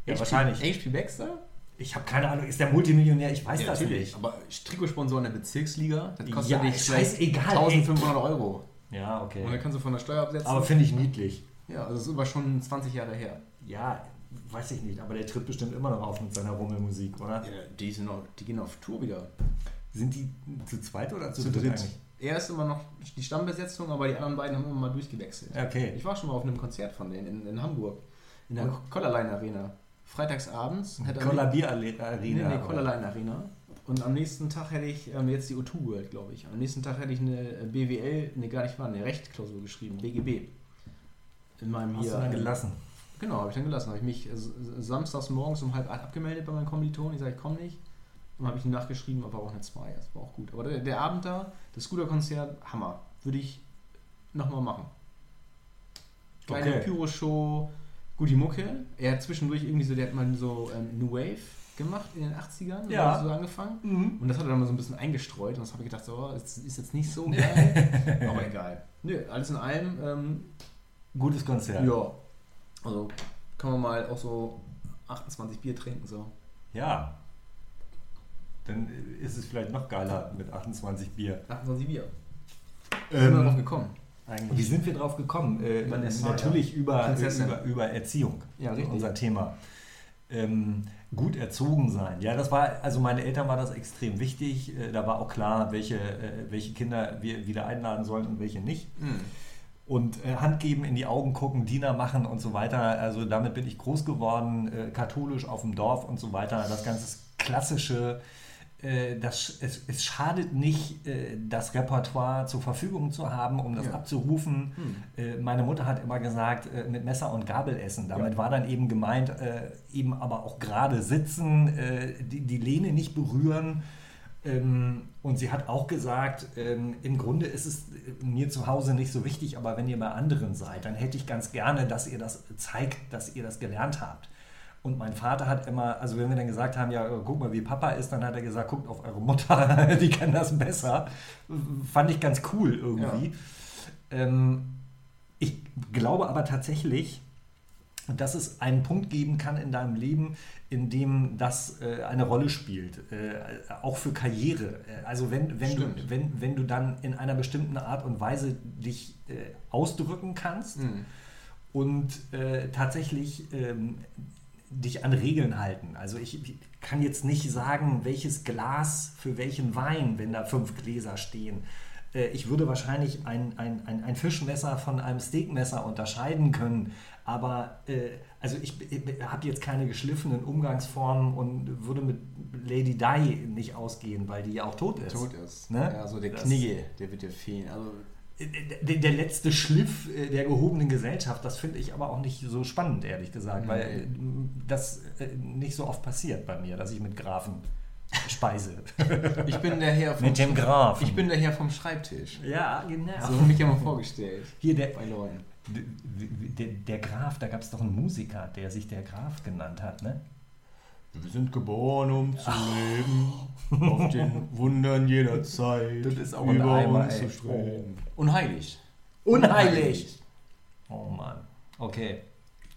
B: Ja, wahrscheinlich.
C: HP Baxter?
B: Ich habe keine Ahnung, ist der Multimillionär? Ich weiß
C: Ja,
B: das
C: natürlich.
B: nicht.
C: Aber Trikotsponsor in der Bezirksliga, das kostet
B: Ja,
C: dich
B: scheißegal, ey.
C: 1500 Euro.
B: Ja,
C: Und dann
B: okay.
C: kannst du von der Steuer absetzen.
B: Aber finde ich niedlich.
C: ja, also das ist aber schon 20 Jahre her.
B: Ja, weiß ich nicht, aber der tritt bestimmt immer noch auf mit seiner Rummelmusik, oder?
C: Ja, die, sind noch, die gehen auf Tour wieder.
B: Sind die zu zweit oder zu,
C: Zu
B: dritt?
C: dritt. Er ist immer noch die Stammbesetzung, aber die anderen beiden haben immer mal durchgewechselt.
B: Okay.
C: Ich war schon mal auf einem Konzert von denen in, in Hamburg. In der Collarline Arena. Freitagsabends. am-
B: Kollabier
C: Nee,
B: Arena.
C: nee, Collarline Arena. Und am nächsten Tag hätte ich, ähm, jetzt die O2 World, glaube ich. Am nächsten Tag hätte ich eine äh, BWL, ne, gar nicht wahr, eine Rechtklausur geschrieben, BGB. In meinem
B: Hast
C: hier.
B: du dann
C: ähm,
B: gelassen?
C: Genau, habe ich dann gelassen. Habe ich mich äh, samstags morgens um halb acht abgemeldet bei meinen Kommilitonen. Ich sage, ich komme nicht. Und habe ich ihm nachgeschrieben, aber auch eine 2. Das war auch gut. Aber der, der Abend da, das Scooter-Konzert, Hammer. Würde ich nochmal machen. Kleine
B: Okay.
C: Pyro-Show, gute Mucke. Er hat zwischendurch irgendwie so, der hat mal so ähm, New Wave gemacht in den 80ern.
B: Ja.
C: So angefangen.
B: Mhm.
C: Und das hat er dann mal so ein bisschen eingestreut. Und das habe ich gedacht, so, oh, das ist jetzt nicht so geil. [laughs] aber egal. Nö, alles in allem, ähm,
B: Gutes Konzert.
C: ja. Also kann man mal auch so 28 Bier trinken. So.
B: Ja. Dann ist es vielleicht noch geiler mit 28 Bier.
C: 28 Bier. Wie sind wir
B: Ähm,
C: gekommen?
B: wie
C: Eigentlich.
B: sind wir drauf gekommen? Äh, natürlich über,
C: Prinzessin.
B: über, über Erziehung.
C: Ja, richtig.
B: Unser Thema. Ähm, gut erzogen sein. Ja, das war, also meine Eltern war das extrem wichtig. Äh, da war auch klar, welche, äh, welche Kinder wir wieder einladen sollen und welche nicht.
C: Hm.
B: Und äh, Hand geben, in die Augen gucken, Diener machen und so weiter. Also damit bin ich groß geworden, äh, katholisch auf dem Dorf und so weiter. Das ganze klassische, das, es, es schadet nicht, äh, das Repertoire zur Verfügung zu haben, um das
C: Ja.
B: abzurufen.
C: Hm.
B: Äh, meine Mutter hat immer gesagt, äh, mit Messer und Gabel essen. Damit
C: Ja.
B: war dann eben gemeint, äh, eben aber auch gerade sitzen, äh, die, die Lehne nicht berühren. Ähm, und sie hat auch gesagt, ähm, im Grunde ist es äh, mir zu Hause nicht so wichtig, aber wenn ihr bei anderen seid, dann hätte ich ganz gerne, dass ihr das zeigt, dass ihr das gelernt habt. Und mein Vater hat immer, also wenn wir dann gesagt haben, ja, guck mal, wie Papa ist, dann hat er gesagt, guckt auf eure Mutter, [laughs] die kann das besser. Fand ich ganz cool irgendwie. Ähm, ich glaube aber tatsächlich, dass es einen Punkt geben kann in deinem Leben, in dem das äh, eine Rolle spielt, äh, auch für Karriere. Äh, Also wenn, wenn, du, wenn, wenn du dann in einer bestimmten Art und Weise dich äh, ausdrücken kannst
C: Hm.
B: und äh, tatsächlich ähm, dich an Regeln halten. Also ich, ich kann jetzt nicht sagen, welches Glas für welchen Wein, wenn da fünf Gläser stehen. Äh, Ich würde wahrscheinlich ein, ein, ein, ein Fischmesser von einem Steakmesser unterscheiden können, aber äh, also ich, habe jetzt keine geschliffenen Umgangsformen und würde mit Lady Di nicht ausgehen, weil die ja auch tot ist.
C: Tot ist.
B: Ne?
C: Ja, so der
B: Das-
C: Knigge, der wird dir fehlen. Also,
B: der, letzte Schliff äh, der gehobenen Gesellschaft, das finde ich aber auch nicht so spannend, ehrlich gesagt,
C: Nee.
B: weil äh, das äh, nicht so oft passiert bei mir, dass ich mit Grafen speise. [laughs]
C: ich bin der Herr vom,
B: mit dem Graf.
C: ich bin der Herr vom Schreibtisch.
B: ja, genau.
C: So habe ich mich ja mal vorgestellt.
B: Hier der,
C: Bei Leuten.
B: der, der Graf, da gab es doch einen Musiker, der sich der Graf genannt hat, ne?
C: Wir sind geboren, um zu leben, auf den Wundern jeder Zeit.
B: Das ist auch ein Eimer,
C: uns
B: ey.
C: zu streben. Unheilig.
B: Unheilig! Oh Mann. Okay.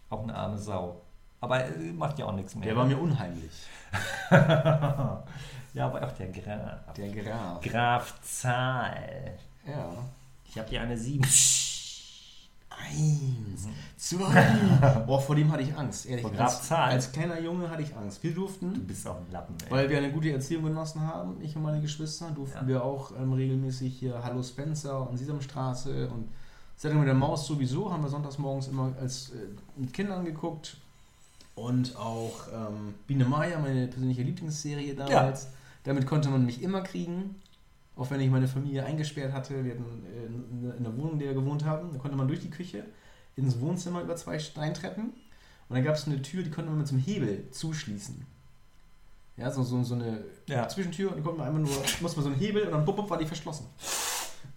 B: Auch eine arme Sau. Aber äh, macht ja auch nichts mehr.
C: Der war mir unheimlich. [laughs]
B: ja, aber auch der Graf.
C: Der Graf.
B: Graf Zahl.
C: Ja.
B: Ich habe hier eine 7. [laughs]
C: Eins, zwei. [laughs] Boah, vor dem hatte ich Angst, ehrlich.
B: Vor Graf
C: als, als kleiner Junge hatte ich Angst. Wir
B: Du
C: durften,
B: bist auch ein Lappen, ey.
C: weil wir eine gute Erziehung genossen haben, ich und meine Geschwister, durften
B: Ja.
C: wir auch ähm, regelmäßig hier Hallo Spencer und Sesamstraße und Sendung mit der Maus sowieso, haben wir sonntags morgens immer als äh, mit Kindern geguckt. Und auch ähm, Biene Meier, meine persönliche Lieblingsserie damals. Damit konnte man mich immer kriegen. Auch wenn ich meine Familie eingesperrt hatte. Wir hatten äh, in- in der Wohnung, in der wir gewohnt haben. Da konnte man durch die Küche ins Wohnzimmer über zwei Steintreppen. Und dann gab es eine Tür, die konnte man mit so einem Hebel zuschließen. Ja, so, so, so eine
B: Ja.
C: Zwischentür und dann konnte man einfach nur, [laughs] musste man so einen Hebel und dann bup, bup, war die verschlossen.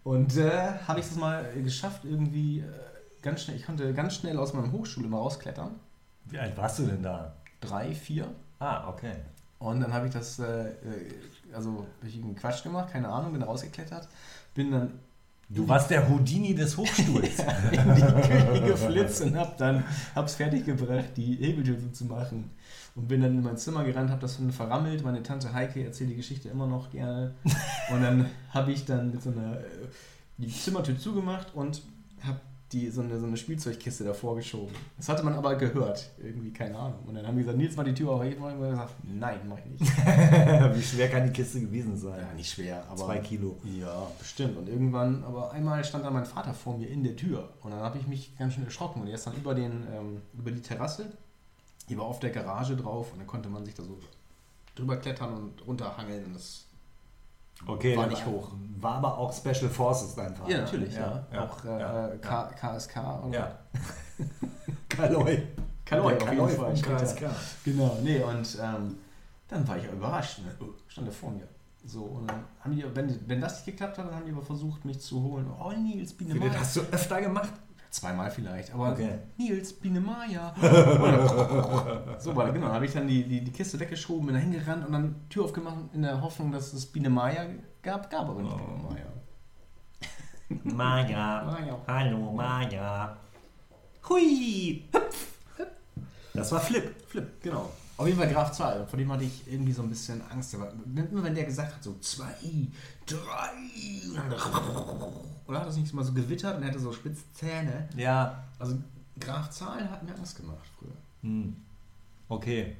C: Und äh, habe ich das mal geschafft, irgendwie äh, ganz schnell, ich konnte ganz schnell aus meinem Hochschul immer rausklettern.
B: Wie alt warst du denn da?
C: Drei, vier.
B: Ah, okay.
C: Und dann habe ich das, äh, äh, also hab ich einen Quatsch gemacht, keine Ahnung, bin rausgeklettert, bin dann
B: Du warst der Houdini des Hochstuhls. [laughs]
C: in die Küche geflitzt und hab dann hab's fertig gebracht, die Hebeltür zu machen. Und bin dann in mein Zimmer gerannt, hab das dann verrammelt. Meine Tante Heike erzählt die Geschichte immer noch gerne. [laughs] Und dann habe ich dann mit so einer äh, die Zimmertür zugemacht und die, so, eine, so eine Spielzeugkiste davor geschoben. Das hatte man aber gehört. Irgendwie, keine Ahnung. Und dann haben die gesagt, Nils, mach die Tür auf. Ich habe gesagt, nein, mach ich nicht. [laughs]
B: Wie schwer kann die Kiste gewesen sein?
C: Ja, nicht schwer, aber.
B: Zwei Kilo.
C: Ja, bestimmt. Und irgendwann, aber einmal stand dann mein Vater vor mir in der Tür. Und dann habe ich mich ganz schön erschrocken. Und er ist dann über, den, ähm, über die Terrasse, die war auf der Garage drauf. Und dann konnte man sich da so drüber klettern und runterhangeln. Und das
B: Okay,
C: War nicht hoch.
B: War aber auch Special Forces dein Vater.
C: ja, natürlich, ja.
B: ja.
C: Auch äh. K KSK. Und
B: ja. [laughs] Kaloi.
C: Kaloi, auf jeden Fall.
B: KSK.
C: Genau, nee, und ähm, dann war ich ja überrascht. Ne? Oh, stand er vor mir. So, und dann haben die, wenn, wenn das nicht geklappt hat, dann haben die aber versucht, mich zu holen. Oh, Nils, Biene
B: Das
C: Maya.
B: hast du öfter gemacht?
C: Zweimal vielleicht, aber
B: Okay.
C: Nils, Biene Maya. [laughs] so war genau. Dann habe ich dann die, die, die Kiste weggeschoben, bin da hingerannt und dann Tür aufgemacht in der Hoffnung, dass es Biene Maya gab. Gab aber nicht
B: Oh.
C: Biene Maya.
B: Maja. [laughs]
C: Maja.
B: Hallo, Maja. Hui. Das war Flip.
C: Flip, genau. Auf jeden Fall Graf Zahl. Vor dem hatte ich irgendwie so ein bisschen Angst. Aber immer wenn der gesagt hat, so zwei, drei, und dann oder hat das nicht mal so gewittert und er hatte so spitze Zähne.
B: Ja.
C: Also Graf Zahl hat mir Angst gemacht früher.
B: Hm. Okay.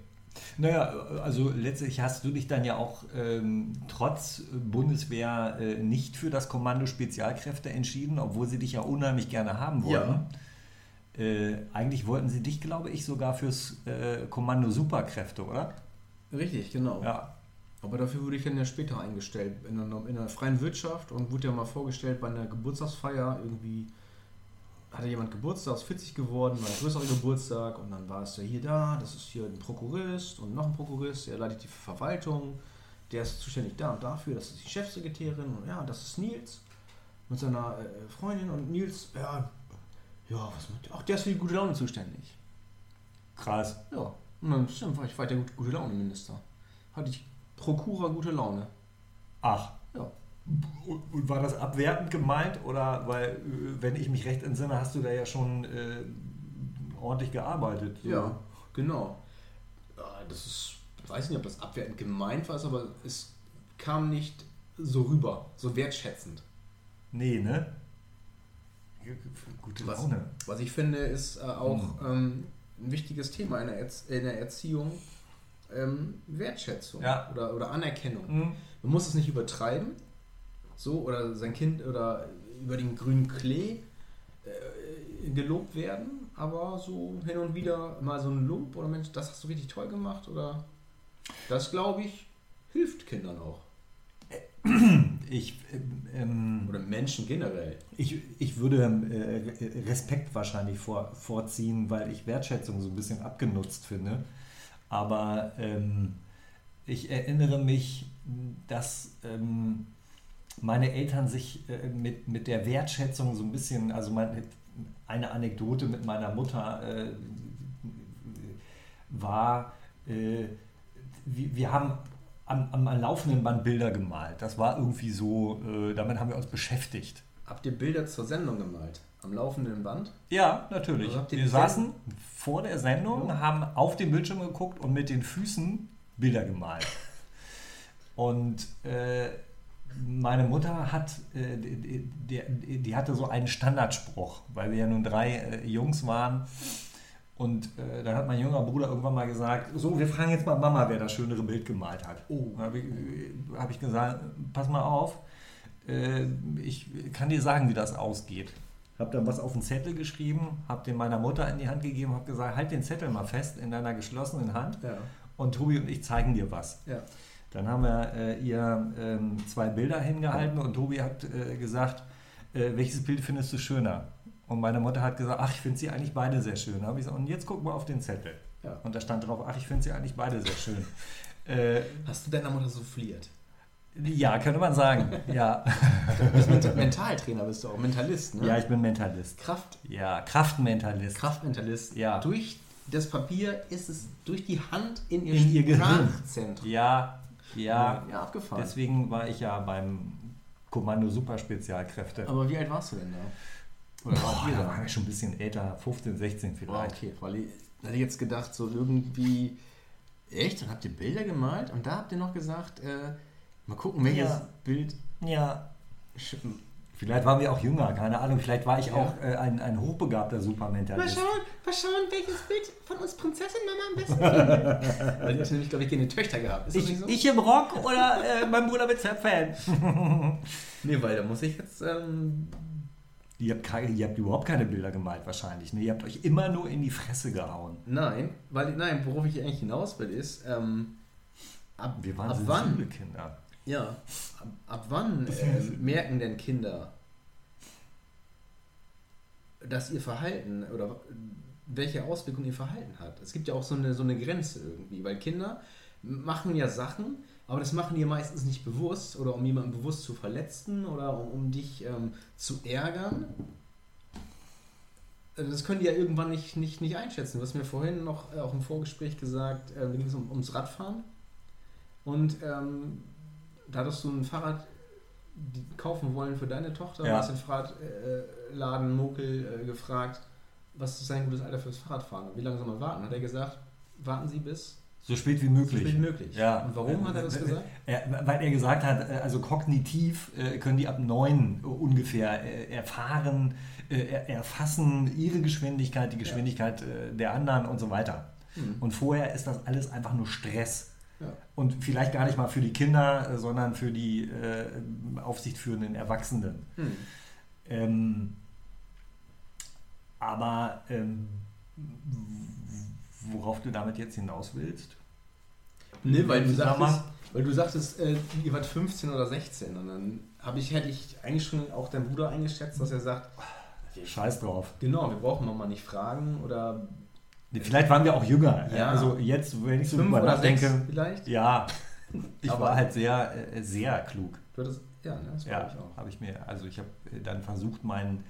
B: Naja, also letztlich hast du dich dann ja auch ähm, trotz Bundeswehr äh, nicht für das Kommando Spezialkräfte entschieden, obwohl sie dich ja unheimlich gerne haben wollten. Äh, eigentlich wollten sie dich, glaube ich, sogar fürs äh, Kommando Superkräfte, oder?
C: Richtig, genau.
B: Ja.
C: Aber dafür wurde ich dann ja später eingestellt in einer, in einer freien Wirtschaft und wurde ja mal vorgestellt bei einer Geburtstagsfeier. Irgendwie hatte jemand Geburtstag, ist 40 geworden, war ein größerer Geburtstag und dann war es ja hier da, das ist hier ein Prokurist und noch ein Prokurist, der leitet die Verwaltung, der ist zuständig da und dafür, das ist die Chefsekretärin und ja, das ist Nils mit seiner äh, Freundin und Nils, ja, ja, was macht der? Ach, der ist für die gute Laune zuständig.
B: Krass.
C: Ja, und dann stimmt, war ich weiter gut, gute Laune Minister. Hatte ich Prokura gute Laune.
B: Ach.
C: Ja.
B: Und war das abwertend gemeint oder weil, äh, wenn ich mich recht entsinne, hast du da ja schon äh, ordentlich gearbeitet? so.
C: Ja, genau. Das ist, ich weiß nicht, ob das abwertend gemeint war, aber es kam nicht so rüber, so wertschätzend.
B: Nee, ne? Gute
C: Was,
B: Laune.
C: was ich finde, ist äh, auch ähm, ein wichtiges Thema in der, Erz in der Erziehung. Ähm, Wertschätzung
B: Ja.
C: oder, oder Anerkennung.
B: Mhm.
C: Man muss es nicht übertreiben, so oder sein Kind oder über den grünen Klee äh, gelobt werden, aber so hin und wieder mal so ein Lob oder Mensch, das hast du richtig toll gemacht oder das glaube ich hilft Kindern auch
B: Ich, ähm,
C: oder Menschen generell.
B: ich, ich würde äh, Respekt wahrscheinlich vor, vorziehen, weil ich Wertschätzung so ein bisschen abgenutzt finde. Aber ähm, ich erinnere mich, dass ähm, meine Eltern sich äh, mit, mit der Wertschätzung so ein bisschen, also mein, eine Anekdote mit meiner Mutter äh, war, äh, wir haben am, am, laufenden Band Bilder gemalt. Das war irgendwie so, äh, damit haben wir uns beschäftigt.
C: Habt ihr Bilder zur Sendung gemalt? Am laufenden Band?
B: Ja, natürlich.
C: Also
B: wir saßen vor der Sendung,
C: Ja.
B: haben auf den Bildschirm geguckt und mit den Füßen Bilder gemalt. Und äh, meine Mutter hat, äh, die, die, die hatte so einen Standardspruch, weil wir ja nun drei äh, Jungs waren. Und äh, dann hat mein junger Bruder irgendwann mal gesagt, so, wir fragen jetzt mal Mama, wer das schönere Bild gemalt hat.
C: Oh.
B: Habe ich, hab ich gesagt, pass mal auf, äh, ich kann dir sagen, wie das ausgeht. Habe dann was auf den Zettel geschrieben, habe den meiner Mutter in die Hand gegeben, habe gesagt, halt den Zettel mal fest in deiner geschlossenen Hand
C: Ja.
B: und Tobi und ich zeigen dir was.
C: Ja.
B: Dann haben wir äh, ihr ähm, zwei Bilder hingehalten und Tobi hat äh, gesagt, äh, welches Bild findest du schöner? Und meine Mutter hat gesagt, ach, ich finde sie eigentlich beide sehr schön. Da habe ich gesagt, und jetzt guck mal auf den Zettel.
C: Ja.
B: Und da stand drauf, ach, ich finde sie eigentlich beide sehr schön. [laughs] äh,
C: Hast du deiner Mutter souffliert?
B: ja, könnte man sagen. [laughs] Ja.
C: Du bist Ment- Mentaltrainer, bist du auch. Mentalist, ne?
B: ja, ich bin Mentalist.
C: Kraft,
B: Ja, Kraftmentalist.
C: Kraftmentalist.
B: Ja.
C: Durch das Papier ist es durch die Hand in ihr,
B: In ihr.
C: Sprachzentrum.
B: Ja, ja.
C: ja, abgefahren.
B: Deswegen war ich ja beim Kommando Superspezialkräfte.
C: Aber wie alt warst du denn da? Oder
B: Boah, da war ich schon ein bisschen älter, 15, 16
C: Ah,
B: vielleicht.
C: okay, weil ich da hätte ich jetzt gedacht, so irgendwie. Echt? Dann habt ihr Bilder gemalt und da habt ihr noch gesagt, äh, mal gucken, welches
B: Ja.
C: Bild.
B: Ja. Vielleicht waren wir auch jünger, keine Ahnung. Vielleicht war ich
C: Ja.
B: auch äh, ein, ein hochbegabter Supermentalist.
C: mal schauen, welches Bild von uns Prinzessin Mama am besten findet. [laughs] Weil die hat nämlich, glaube ich, keine Töchter gehabt. Ist nicht so?
B: Ich im Rock oder äh, mein Bruder mit Fan? [laughs]
C: Nee, weil da muss ich jetzt. Ähm,
B: Ihr habt, keine, ihr habt überhaupt keine Bilder gemalt wahrscheinlich. Ne? Ihr habt euch immer nur in die Fresse gehauen.
C: nein, weil nein, worauf ich eigentlich hinaus will, ist, ähm, ab,
B: Wir waren
C: ab wann?
B: Kinder.
C: Ja, ab, ab wann äh, merken denn Kinder, dass ihr Verhalten oder welche Auswirkungen ihr Verhalten hat? Es gibt ja auch so eine, so eine Grenze irgendwie, weil Kinder machen ja Sachen, aber das machen die meistens nicht bewusst oder um jemanden bewusst zu verletzen oder um, um dich ähm, zu ärgern. Also Das können die ja irgendwann nicht, nicht, nicht einschätzen. Du hast mir vorhin noch äh, auch im Vorgespräch gesagt, äh, da ging es um, ums Radfahren. Und ähm, da hattest du ein Fahrrad kaufen wollen für deine Tochter.
B: Ja.
C: Du hast den Fahrradladen Mokel äh, gefragt, was ist sein gutes Alter fürs Fahrradfahren? Wie lange soll man warten? Hat er gesagt, warten Sie bis
B: So spät wie
C: so
B: möglich.
C: spät wie möglich.
B: Ja.
C: Und warum hat er das
B: Äh,
C: gesagt?
B: Er, weil er gesagt hat, äh, also kognitiv äh, können die ab neun ungefähr äh, erfahren, äh, er- erfassen ihre Geschwindigkeit, die Geschwindigkeit äh, der anderen und so weiter.
C: Hm.
B: Und vorher ist das alles einfach nur Stress.
C: Ja.
B: Und vielleicht gar nicht mal für die Kinder, äh, sondern für die äh, aufsichtführenden Erwachsenen.
C: Hm.
B: Ähm, aber ähm, worauf du damit jetzt hinaus willst?
C: Nee, weil du sagtest, weil du sagtest äh, ihr wart 15 oder 16 und dann habe ich, hätte ich eigentlich schon auch deinen Bruder eingeschätzt, dass er sagt,
B: Scheiß drauf.
C: genau, wir brauchen Mama nicht fragen oder
B: Vielleicht waren wir auch jünger.
C: Ja.
B: Also jetzt, wenn ich so drüber nachdenke,
C: vielleicht.
B: ja, ich
C: Aber-
B: war halt sehr, äh, sehr klug.
C: Hattest, ja, ne, das
B: Ja,
C: ich auch.
B: habe ich mir, also ich habe dann versucht, meinen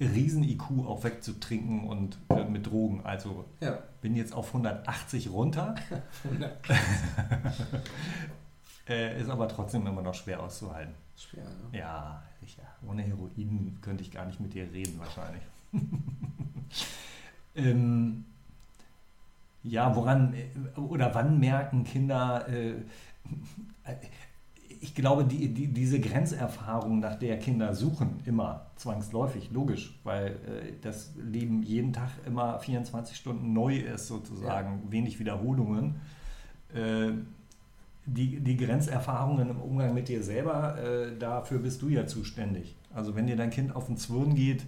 B: Riesen-IQ auch wegzutrinken und äh, mit Drogen. Also
C: Ja.
B: bin jetzt auf 180 runter, [laughs] [laughs] äh, ist aber trotzdem immer noch schwer auszuhalten.
C: Schwer, ne?
B: Ja, sicher. Ohne Heroin könnte ich gar nicht mit dir reden, wahrscheinlich. [laughs] ähm, ja, woran äh, oder wann merken Kinder, äh, ich glaube, die, die, diese Grenzerfahrung, nach der Kinder suchen, immer zwangsläufig, logisch, weil äh, das Leben jeden Tag immer 24 Stunden neu ist, sozusagen, wenig Wiederholungen. Äh, die, die Grenzerfahrungen im Umgang mit dir selber, äh, dafür bist du ja zuständig. Also wenn dir dein Kind auf den Zwirn geht,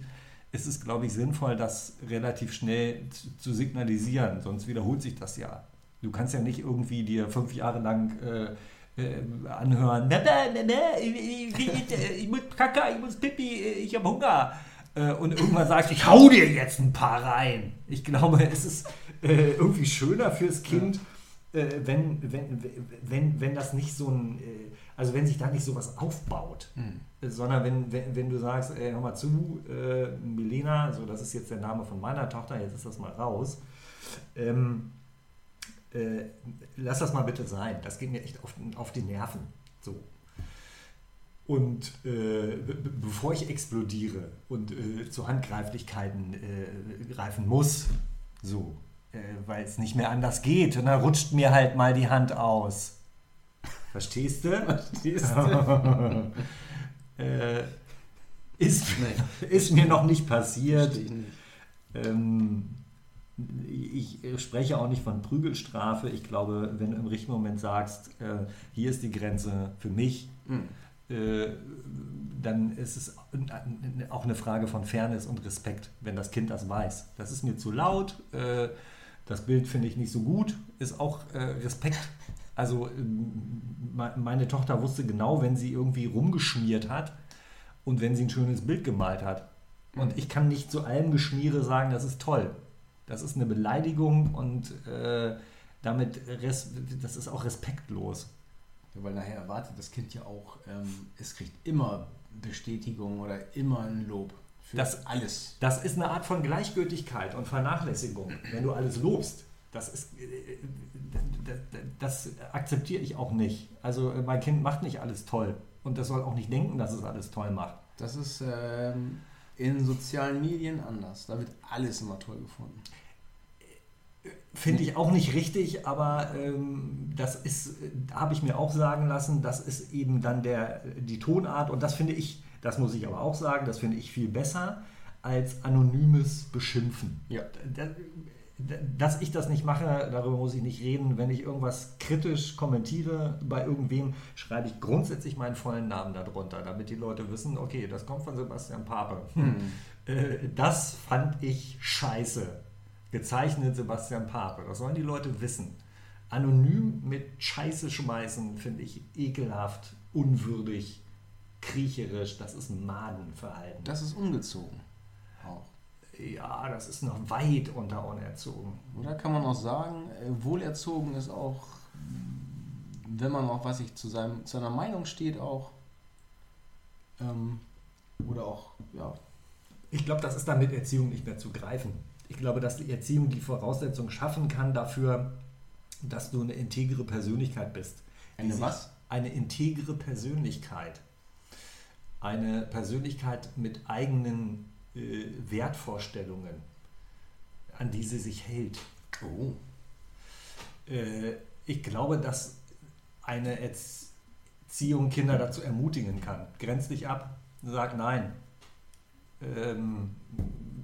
B: ist es, glaube ich, sinnvoll, das relativ schnell zu, zu signalisieren, sonst wiederholt sich das ja. Du kannst ja nicht irgendwie dir fünf Jahre lang äh, äh, anhören, Mama, Mama, ich, ich, muss Kaka, ich muss Pipi, ich habe Hunger. Äh, und irgendwann sagst du, ich hau dir jetzt ein paar rein. Ich glaube, es ist äh, irgendwie schöner fürs Kind, äh, wenn, wenn, wenn, wenn das nicht so ein, äh, also wenn sich da nicht sowas aufbaut, äh, sondern wenn, wenn, wenn du sagst, ey, hör mal zu, äh, Milena, so das ist jetzt der Name von meiner Tochter, jetzt ist das mal raus, ähm, äh, lass das mal bitte sein, das geht mir echt auf, auf die Nerven. So. Und äh, be- be- bevor ich explodiere und äh, zu Handgreiflichkeiten äh, greifen muss, so, äh, weil es nicht mehr anders geht, und dann rutscht mir halt mal die Hand aus. Verstehst du?
C: Verstehst du? [laughs]
B: äh, ist,
C: Nee.
B: ist mir noch nicht passiert. Ähm, ich spreche auch nicht von Prügelstrafe. Ich glaube, wenn du im richtigen Moment sagst, äh, hier ist die Grenze für mich,
C: Hm.
B: äh, dann ist es auch eine Frage von Fairness und Respekt, wenn das Kind das weiß. Das ist mir zu laut, äh, das Bild finde ich nicht so gut, ist auch äh, Respekt. Also ähm, me- meine Tochter wusste genau, wenn sie irgendwie rumgeschmiert hat und wenn sie ein schönes Bild gemalt hat. Und ich kann nicht zu allem Geschmiere sagen, das ist toll. Das ist eine Beleidigung und äh, damit das ist auch respektlos.
C: Ja, weil nachher erwartet das Kind ja auch, ähm, es kriegt immer Bestätigung oder immer ein Lob für
B: Das-
C: alles.
B: Das ist eine Art von Gleichgültigkeit und Vernachlässigung, wenn du alles lobst. Das ist, äh, das, das akzeptiere ich auch nicht. Also äh, mein Kind macht nicht alles toll Und das soll auch nicht denken, dass es alles toll macht.
C: Das ist ähm, in sozialen Medien anders. Da wird alles immer toll gefunden.
B: Finde ich auch nicht richtig, aber ähm, das ist, äh, habe ich mir auch sagen lassen, das ist eben dann der, die Tonart und das finde ich, das muss ich aber auch sagen, das finde ich viel besser als anonymes Beschimpfen.
C: Ja.
B: Da- Dass ich das nicht mache, darüber muss ich nicht reden. Wenn ich irgendwas kritisch kommentiere bei irgendwem, schreibe ich grundsätzlich meinen vollen Namen darunter, damit die Leute wissen, okay, das kommt von Sebastian Pape. Äh, Das fand ich scheiße. Gezeichnet Sebastian Pape. Das sollen die Leute wissen. Anonym mit Scheiße schmeißen finde ich ekelhaft, unwürdig, kriecherisch. Das ist Madenverhalten.
C: Das ist ungezogen. Auch.
B: Ja, das ist noch weit unter unerzogen.
C: Oder kann man auch sagen, äh, wohlerzogen ist auch, wenn man auch, was ich zu, seinem, zu seiner Meinung steht, auch. Ähm, oder auch, ja.
B: Ich glaube, das ist dann mit Erziehung nicht mehr zu greifen. Ich glaube, dass die Erziehung die Voraussetzung schaffen kann dafür, dass du eine integre Persönlichkeit bist.
C: Eine was?
B: Eine integre Persönlichkeit. Eine Persönlichkeit mit eigenen äh, Wertvorstellungen, an die sie sich hält.
C: Oh.
B: Äh, ich glaube, dass eine Erziehung Kinder dazu ermutigen kann. Grenz dich ab, sag nein. Ähm,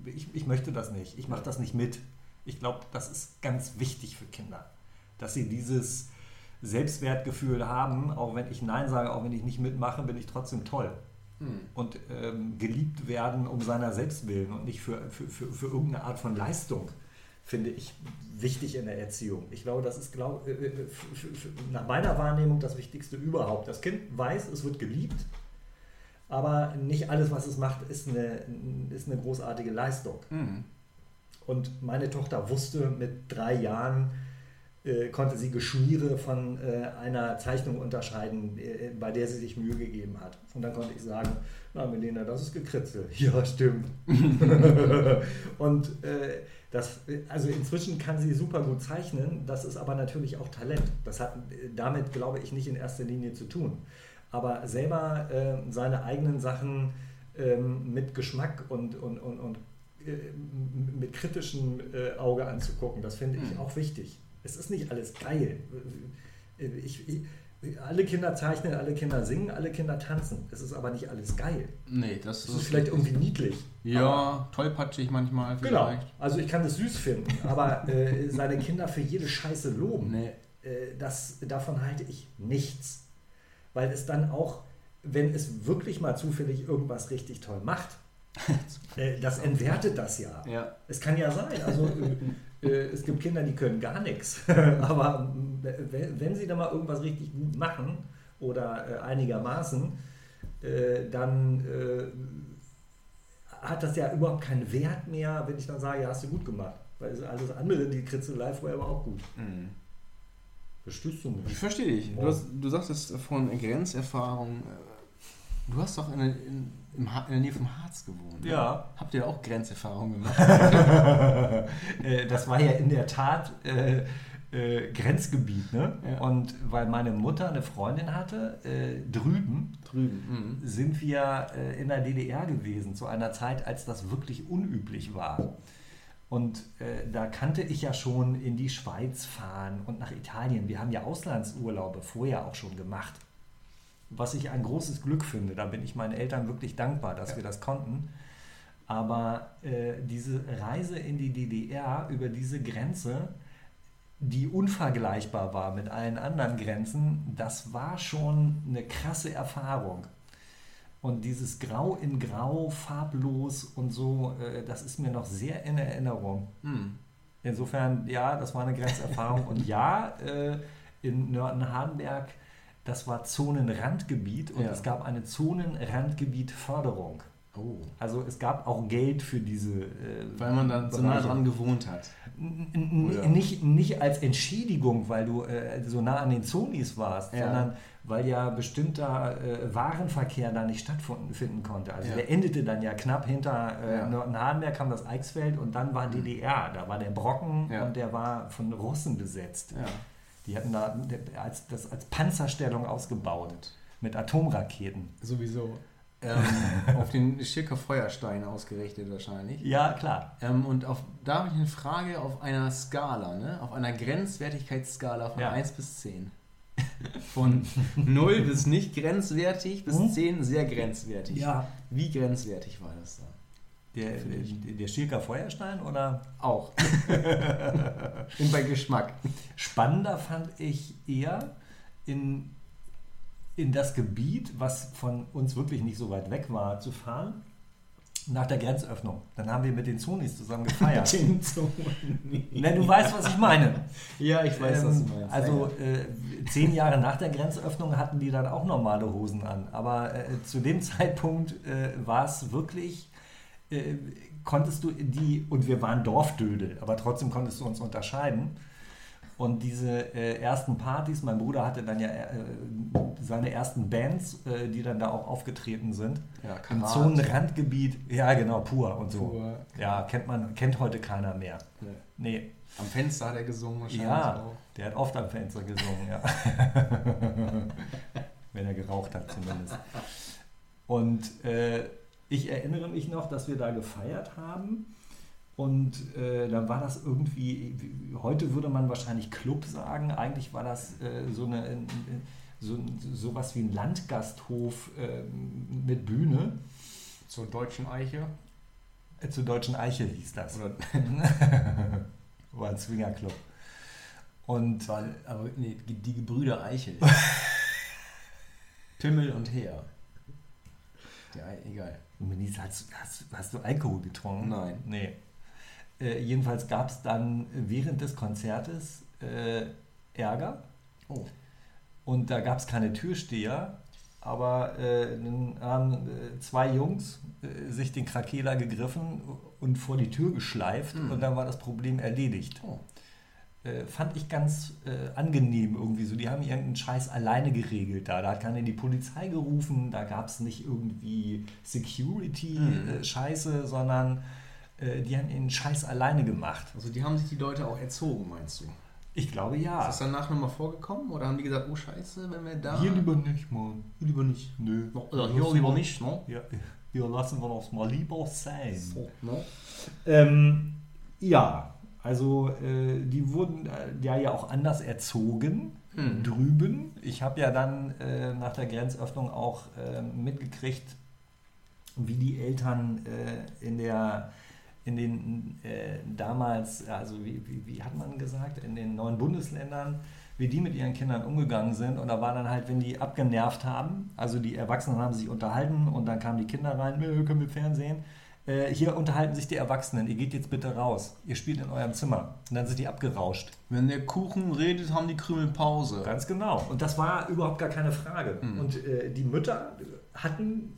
B: ich, ich möchte das nicht, ich mache das nicht mit. Ich glaube, das ist ganz wichtig für Kinder, dass sie dieses Selbstwertgefühl haben, auch wenn ich Nein sage, auch wenn ich nicht mitmache, bin ich trotzdem toll.
C: Hm.
B: Und ähm, geliebt werden um seiner selbst willen und nicht für, für, für, für irgendeine Art von Leistung, finde ich wichtig in der Erziehung. Ich glaube, das ist glaub, äh, äh, nach meiner Wahrnehmung das Wichtigste überhaupt. Das Kind weiß, es wird geliebt, aber nicht alles, was es macht, ist eine, ist eine großartige Leistung.
C: Hm.
B: Und meine Tochter wusste mit drei Jahren, äh, konnte sie Geschmiere von äh, einer Zeichnung unterscheiden, äh, bei der sie sich Mühe gegeben hat. Und dann konnte ich sagen, na Melina, das ist gekritzelt. [laughs] Ja, stimmt. [laughs] und äh, das, also inzwischen kann sie super gut zeichnen, das ist aber natürlich auch Talent. Das hat äh, damit, glaube ich, nicht in erster Linie zu tun. Aber selber äh, seine eigenen Sachen ähm, mit Geschmack und, und, und, und äh, mit kritischem äh, Auge anzugucken, das finde ich
C: Mhm.
B: auch wichtig. Es ist nicht alles geil. Ich, ich, alle Kinder zeichnen, alle Kinder singen, alle Kinder tanzen. Es ist aber nicht alles geil.
C: Nee, das,
B: Es ist vielleicht irgendwie niedlich.
C: Ja, tollpatschig manchmal
B: Genau.
C: vielleicht.
B: Also ich kann es süß finden, aber äh, [laughs] seine Kinder für jede Scheiße loben,
C: Nee.
B: äh, das, davon halte ich nichts. Weil es dann auch, wenn es wirklich mal zufällig irgendwas richtig toll macht, [laughs] äh, das entwertet das ja.
C: Ja.
B: Es kann ja sein. Also äh, [laughs] äh, es gibt Kinder, die können gar nichts. [laughs] Aber wenn, sie da mal irgendwas richtig gut machen oder einigermaßen, dann hat das ja überhaupt keinen Wert mehr, wenn ich dann sage, ja, hast du gut gemacht. Weil alles andere, die Kritzelei vorher war auch gut.
C: Mhm.
B: Verstehst du
C: Ich
B: mich?
C: verstehe dich. Du, hast, du sagtest von Grenzerfahrung. äh, Du hast doch in, der- in, in der Nähe vom Harz gewohnt. ne?
B: Ja.
C: Habt ihr auch Grenzerfahrung gemacht? [laughs] [laughs]
B: Äh, das war ja in der Tat äh, äh, Grenzgebiet. Ne?
C: Ja.
B: Und weil meine Mutter eine Freundin hatte, äh, drüben,
C: Drüben. Mhm.
B: sind wir äh, in der DDR gewesen, zu einer Zeit, als das wirklich unüblich war. Und äh, da kannte ich ja schon in die Schweiz fahren und nach Italien. Wir haben ja Auslandsurlaube vorher auch schon gemacht. Was ich ein großes Glück finde. Da bin ich meinen Eltern wirklich dankbar, dass wir das konnten. Aber äh, diese Reise in die DDR über diese Grenze, die unvergleichbar war mit allen anderen Grenzen, das war schon eine krasse Erfahrung. Und dieses Grau in Grau, farblos und so, äh, das ist mir noch sehr in Erinnerung.
C: Mhm.
B: Insofern, ja, das war eine Grenzerfahrung. Und ja, äh, in Nörten-Hardenberg, das war Zonenrandgebiet und
C: Ja.
B: es gab eine Zonenrandgebietförderung.
C: Oh.
B: Also es gab auch Geld für diese. Äh,
C: Weil man da so nah dran gewohnt hat.
B: Nicht, nicht als Entschädigung, weil du äh, so nah an den Zonis warst,
C: Ja.
B: sondern weil ja bestimmter äh, Warenverkehr da nicht stattfinden konnte. Also
C: Ja.
B: der endete dann ja knapp hinter äh,
C: Ja. Mhm.
B: Nörten-Hardenberg kam das Eichsfeld und dann war DDR. Da war der Brocken
C: Ja.
B: und der war von Russen besetzt. Die hatten da als, das als Panzerstellung ausgebaut. mit Atomraketen.
C: Sowieso. Ähm, auf den Schirker Feuerstein ausgerichtet wahrscheinlich.
B: Ja, klar.
C: Ähm, und auf, da habe ich eine Frage auf einer Skala, ne? auf einer Grenzwertigkeitsskala von
B: Ja.
C: 1 bis 10. Von [laughs] 0 bis nicht grenzwertig bis
B: Mhm.
C: 10 sehr grenzwertig.
B: Ja.
C: Wie grenzwertig war das da?
B: Der, der, der Schirker Feuerstein oder?
C: Auch. [laughs] Und bei Geschmack.
B: Spannender fand ich eher in, in das Gebiet, was von uns wirklich nicht so weit weg war, zu fahren, nach der Grenzöffnung. Dann haben wir mit den Zonis zusammen [laughs] gefeiert.
C: Den Zoni.
B: Ne, du weißt, was ich meine. [laughs]
C: Ja, ich weiß, was du
B: Ähm,
C: meinst.
B: Also äh, zehn Jahre nach der Grenzöffnung hatten die dann auch normale Hosen an. Aber äh, zu dem [laughs] Zeitpunkt äh, war es wirklich, äh, konntest du die, und wir waren Dorfdödel, aber trotzdem konntest du uns unterscheiden. Und diese äh, ersten Partys, mein Bruder hatte dann ja äh, seine ersten Bands, äh, die dann da auch aufgetreten sind.
C: ja,
B: Im. Zonenrandgebiet, ja genau, pur und so.
C: Pur.
B: Ja, kennt man, kennt heute keiner mehr.
C: Ne.
B: Nee,
C: Am Fenster hat er gesungen wahrscheinlich
B: ja,
C: auch.
B: der hat oft am Fenster gesungen, ja. [laughs] Wenn er geraucht hat zumindest. Und äh, ich erinnere mich noch, dass wir da gefeiert haben. Und äh, dann war das irgendwie, wie- heute würde man wahrscheinlich Club sagen, eigentlich war das äh, so eine, äh, so, sowas wie ein Landgasthof äh, mit Bühne.
C: Zur deutschen Eiche.
B: Äh, Zur Deutschen Eiche hieß das.
C: Oder [laughs]
B: War ein Swingerclub. Und
C: war, aber nee, die Gebrüder Eichel. [laughs] Pimmel und Heer. Ja, egal.
B: Minis, hast, hast, hast du Alkohol getrunken?
C: Nein.
B: Nee. Äh, jedenfalls gab es dann während des Konzertes äh, Ärger
C: Oh.
B: und da gab es keine Türsteher, aber äh, dann haben äh, zwei Jungs äh, sich den Krakela gegriffen und vor die Tür geschleift
C: Mhm.
B: und dann war das Problem erledigt.
C: oh.
B: Fand ich ganz angenehm irgendwie so. Die haben ihren Scheiß alleine geregelt da. Da hat keiner die Polizei gerufen, da gab es nicht irgendwie
C: Mhm.
B: Security-Scheiße, sondern äh, die haben ihren Scheiß alleine gemacht.
C: Also die haben sich die Leute auch erzogen, meinst du?
B: Ich glaube ja.
C: Ist das danach nochmal vorgekommen? Oder haben die gesagt, oh scheiße, wenn wir da...
B: Hier lieber nicht, Mann.
C: Hier lieber nicht.
B: Nö.
C: Oder hier lieber nicht, ne?
B: Ja, hier lassen wir das mal lieber sein.
C: So, ne?
B: Ähm, ja, also äh, die wurden äh, ja, ja auch anders erzogen
C: Mhm.
B: drüben. Ich habe ja dann äh, nach der Grenzöffnung auch äh, mitgekriegt, wie die Eltern äh, in der in den äh, damals, also wie, wie, wie hat man gesagt, in den neuen Bundesländern, wie die mit ihren Kindern umgegangen sind. Und da war dann halt, wenn die abgenervt haben, also die Erwachsenen haben sich unterhalten und dann kamen die Kinder rein, "Nö, können wir Fernsehen. Äh, hier unterhalten sich die Erwachsenen, ihr geht jetzt bitte raus, ihr spielt in eurem Zimmer. Und dann sind die abgerauscht.
C: Wenn der Kuchen redet, haben die Krümel Pause.
B: Ganz genau. Und das war überhaupt gar keine Frage.
C: Mhm.
B: Und äh, die Mütter hatten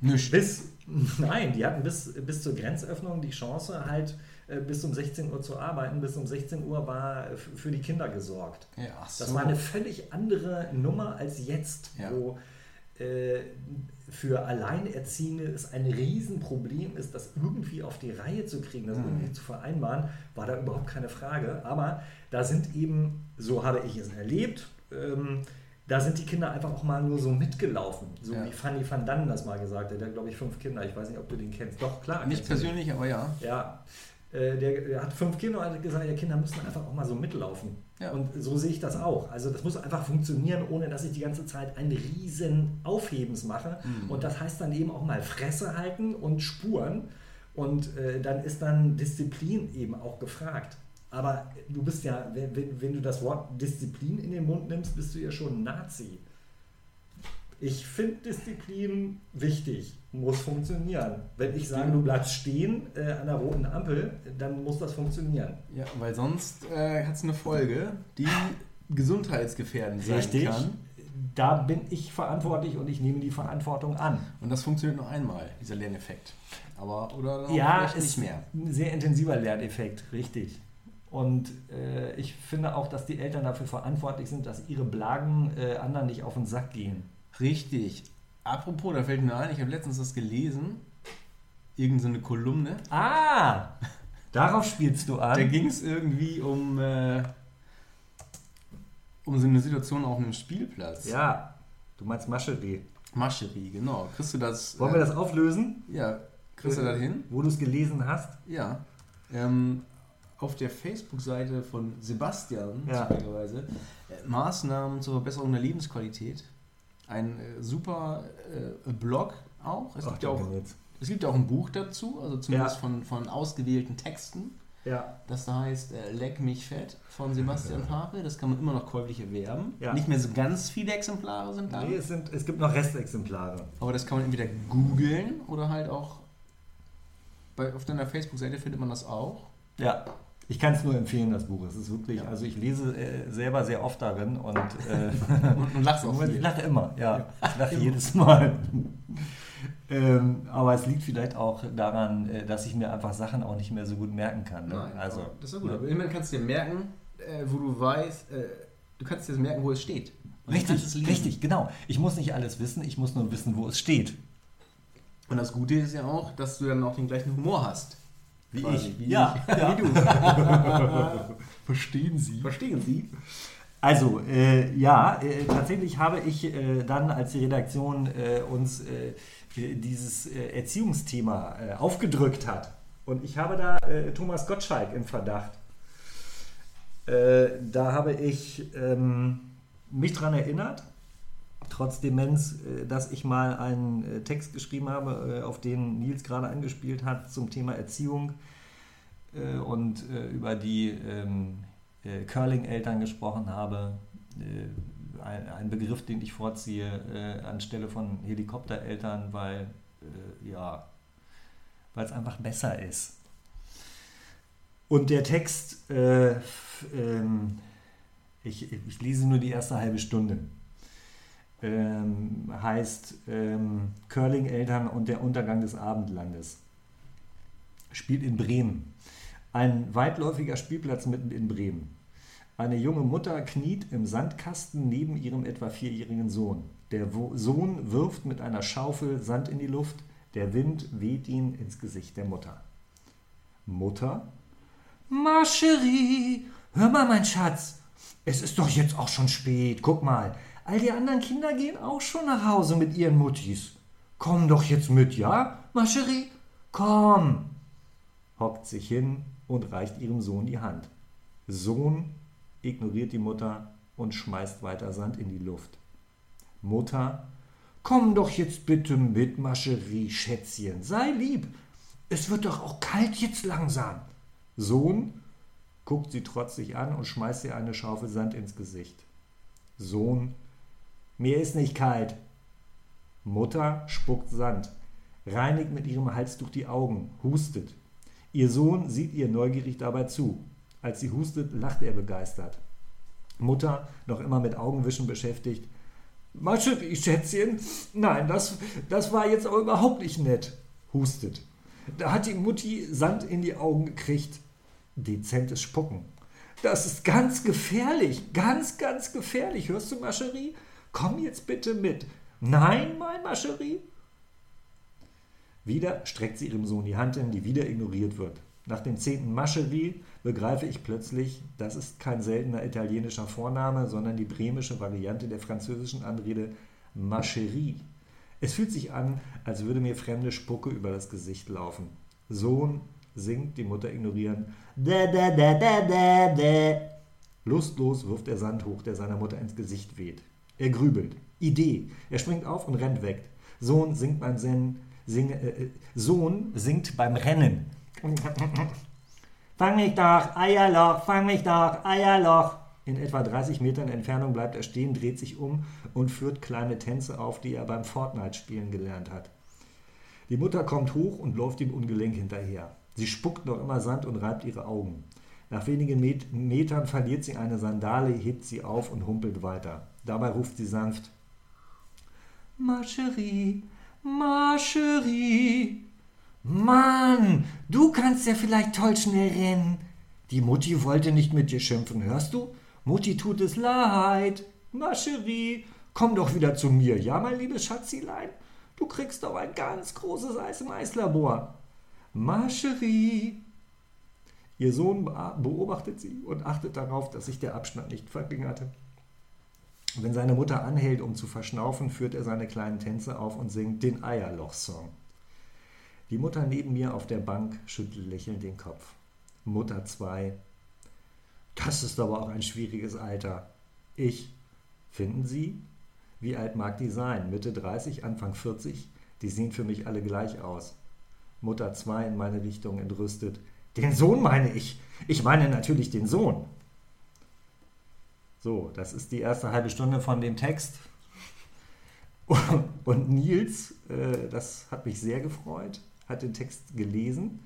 C: Nicht.
B: bis, [laughs] nein, die hatten bis, bis zur Grenzöffnung die Chance, halt äh, bis um 16 Uhr zu arbeiten. Bis um 16 Uhr war f- für die Kinder gesorgt.
C: Ja, so.
B: Das war eine völlig andere Nummer als jetzt,
C: Ja.
B: wo äh, für Alleinerziehende es ein Riesenproblem ist, das irgendwie auf die Reihe zu kriegen, das
C: Mhm.
B: irgendwie zu vereinbaren, war da überhaupt keine Frage. Aber da sind eben, so habe ich es erlebt, ähm, da sind die Kinder einfach auch mal nur so mitgelaufen. So
C: Ja.
B: wie Fanny van Dannen das mal gesagt hat. Der hat, glaube ich, fünf Kinder. Ich weiß nicht, ob du den kennst. Doch, klar.
C: Nicht
B: du den.
C: persönlich, aber ja.
B: Ja, äh, der, der hat fünf Kinder und hat gesagt, ja, Kinder müssen einfach auch mal so mitlaufen.
C: Ja.
B: Und so sehe ich das auch. Also das muss einfach funktionieren, ohne dass ich die ganze Zeit einen riesen Aufhebens mache.
C: Mhm.
B: Und das heißt dann eben auch mal Fresse halten und Spuren. Und äh, dann ist dann Disziplin eben auch gefragt. Aber du bist ja, wenn, wenn, du das Wort Disziplin in den Mund nimmst, bist du ja schon Nazi. Ich finde Disziplin wichtig, muss funktionieren. Wenn ich sage, du bleibst stehen äh, an der roten Ampel, dann muss das funktionieren.
C: Ja, weil sonst äh, hat es eine Folge, die gesundheitsgefährdend sein kann.
B: Da bin ich verantwortlich und ich nehme die Verantwortung an.
C: Und das funktioniert nur einmal, dieser Lerneffekt. Aber, oder auch
B: Ja,
C: nicht mehr.
B: ein sehr intensiver Lerneffekt, richtig. Und äh, ich finde auch, dass die Eltern dafür verantwortlich sind, dass ihre Blagen äh, anderen nicht auf den Sack gehen.
C: Richtig. Apropos, da fällt mir ein, ich habe letztens das gelesen, irgendeine so eine Kolumne.
B: Ah! Darauf spielst du
C: Da
B: an.
C: ging es irgendwie um, äh, um so eine Situation auf einem Spielplatz.
B: Ja. Du meinst Mascherie.
C: Mascherie, genau. Kriegst du das?
B: Wollen
C: äh,
B: wir das auflösen?
C: Ja, kriegst du das hin?
B: Wo du es gelesen hast?
C: Ja. Ähm, auf der Facebook-Seite von Sebastian,
B: Ja.
C: zufälligerweise, äh, Maßnahmen zur Verbesserung der Lebensqualität. Ein äh, super äh, Blog auch. Es, gibt ja auch es gibt ja auch ein Buch dazu, also zumindest
B: Ja.
C: von, von ausgewählten Texten.
B: Ja.
C: Das da heißt äh, Leck mich fett von Sebastian Pape. Das kann man immer noch käuflich erwerben.
B: Ja.
C: Nicht mehr so ganz viele Exemplare sind da.
B: Nee, es, sind, es gibt noch Restexemplare.
C: Aber das kann man entweder googeln oder halt auch bei, auf deiner Facebook-Seite findet man das auch.
B: Ja. Ich kann es nur empfehlen, das Buch. Es ist wirklich,
C: Ja.
B: also ich lese äh, selber sehr oft darin und äh, [laughs]
C: Und, und lachst auch
B: ich lache immer, ja.
C: Ja.
B: Ich lache [laughs] jedes Mal. ähm, aber es liegt vielleicht auch daran, äh, dass ich mir einfach Sachen auch nicht mehr so gut merken kann. Ne?
C: Nein,
B: also,
C: das ist ja gut.
B: ne?
C: Aber immerhin kannst du dir merken, äh, wo du weißt, äh, du kannst dir merken, wo es steht. Und
B: Richtig, richtig, genau. Ich muss nicht alles wissen, ich muss nur wissen, wo es steht.
C: Und das Gute ist ja auch, dass du dann auch den gleichen Humor hast.
B: Wie
C: Quasi,
B: ich.
C: Wie,
B: ja,
C: ich.
B: ja. [laughs]
C: wie du. [laughs]
B: Verstehen Sie?
C: Verstehen Sie?
B: Also, äh, ja, äh, tatsächlich habe ich äh, dann, als die Redaktion äh, uns äh, dieses äh, Erziehungsthema aufgedrückt hat, und ich habe da Thomas Gottschalk im Verdacht, da habe ich ähm, mich daran erinnert, trotz Demenz, äh, dass ich mal einen äh, Text geschrieben habe, äh, auf den Nils gerade angespielt hat, zum Thema Erziehung und über die ähm, äh, Curling-Eltern gesprochen habe. Ein, Begriff, den ich vorziehe anstelle von Helikoptereltern, weil ja, weil es einfach besser ist. Und der Text, äh, ähm, ich, ich lese nur die erste halbe Stunde, ähm, heißt ähm, Curling-Eltern und der Untergang des Abendlandes. Spielt in Bremen. Ein weitläufiger Spielplatz mitten in Bremen. Eine junge Mutter kniet im Sandkasten neben ihrem etwa vierjährigen Sohn. Der Sohn wirft mit einer Schaufel Sand in die Luft. Der Wind weht ihn ins Gesicht der Mutter. Mutter? Marcherie, hör mal, mein Schatz. Es ist doch jetzt auch schon spät. Guck mal, all die anderen Kinder gehen auch schon nach Hause mit ihren Muttis. Komm doch jetzt mit, ja, Marcherie? Komm hockt sich hin und reicht ihrem Sohn die Hand. Sohn ignoriert die Mutter und schmeißt weiter Sand in die Luft. Mutter, komm doch jetzt bitte mit, Mascherie, Schätzchen, sei lieb. Es wird doch auch kalt jetzt langsam. Sohn guckt sie trotzig an und schmeißt ihr eine Schaufel Sand ins Gesicht. Sohn, mir ist nicht kalt. Mutter spuckt Sand, reinigt mit ihrem Halstuch die Augen, hustet. Ihr Sohn sieht ihr neugierig dabei zu. Als sie hustet, lacht er begeistert. Mutter, noch immer mit Augenwischen beschäftigt. Mascherie, Schätzchen, nein, das, das war jetzt aber überhaupt nicht nett. Hustet. Da hat die Mutti Sand in die Augen gekriegt. Dezentes Spucken. Das ist ganz gefährlich, ganz, ganz gefährlich. Hörst du, Mascherie? Komm jetzt bitte mit. Nein, mein Mascherie. Wieder streckt sie ihrem Sohn die Hand hin, die wieder ignoriert wird. Nach dem zehnten Mascherie begreife ich plötzlich, das ist kein seltener italienischer Vorname, sondern die bremische Variante der französischen Anrede Mascherie. Es fühlt sich an, als würde mir fremde Spucke über das Gesicht laufen. Sohn singt, die Mutter ignorieren. Da, da, da, da, da, da. Lustlos wirft er Sand hoch, der seiner Mutter ins Gesicht weht. Er grübelt. Idee. Er springt auf und rennt weg. Sohn singt beim Zen, sing, äh, Sohn singt beim Rennen. Fang mich doch, Eierloch, fang mich doch, Eierloch. In etwa 30 Metern Entfernung bleibt er stehen, dreht sich um und führt kleine Tänze auf, die er beim Fortnite-Spielen gelernt hat. Die Mutter kommt hoch und läuft ihm ungelenk hinterher. Sie spuckt noch immer Sand und reibt ihre Augen. Nach wenigen Met Metern verliert sie eine Sandale, hebt sie auf und humpelt weiter. Dabei ruft sie sanft: Marcherie, Marcherie. Mann, du kannst ja vielleicht toll schnell rennen. Die Mutti wollte nicht mit dir schimpfen, hörst du? Mutti tut es leid. Marcherie, komm doch wieder zu mir, ja, mein liebes Schatzilein? Du kriegst doch ein ganz großes Eis im Eislabor. Marcherie. Ihr Sohn be- beobachtet sie und achtet darauf, dass sich der Abstand nicht verringerte. Wenn seine Mutter anhält, um zu verschnaufen, führt er seine kleinen Tänze auf und singt den Eierloch-Song. Die Mutter neben mir auf der Bank schüttelt lächelnd den Kopf. Mutter 2. Das ist aber auch ein schwieriges Alter. Ich. Finden Sie? Wie alt mag die sein? Mitte 30, Anfang 40? Die sehen für mich alle gleich aus. Mutter 2 in meine Richtung entrüstet. Den Sohn meine ich. Ich meine natürlich den Sohn. So, das ist die erste halbe Stunde von dem Text. [laughs] Und Nils, äh, das hat mich sehr gefreut, hat den Text gelesen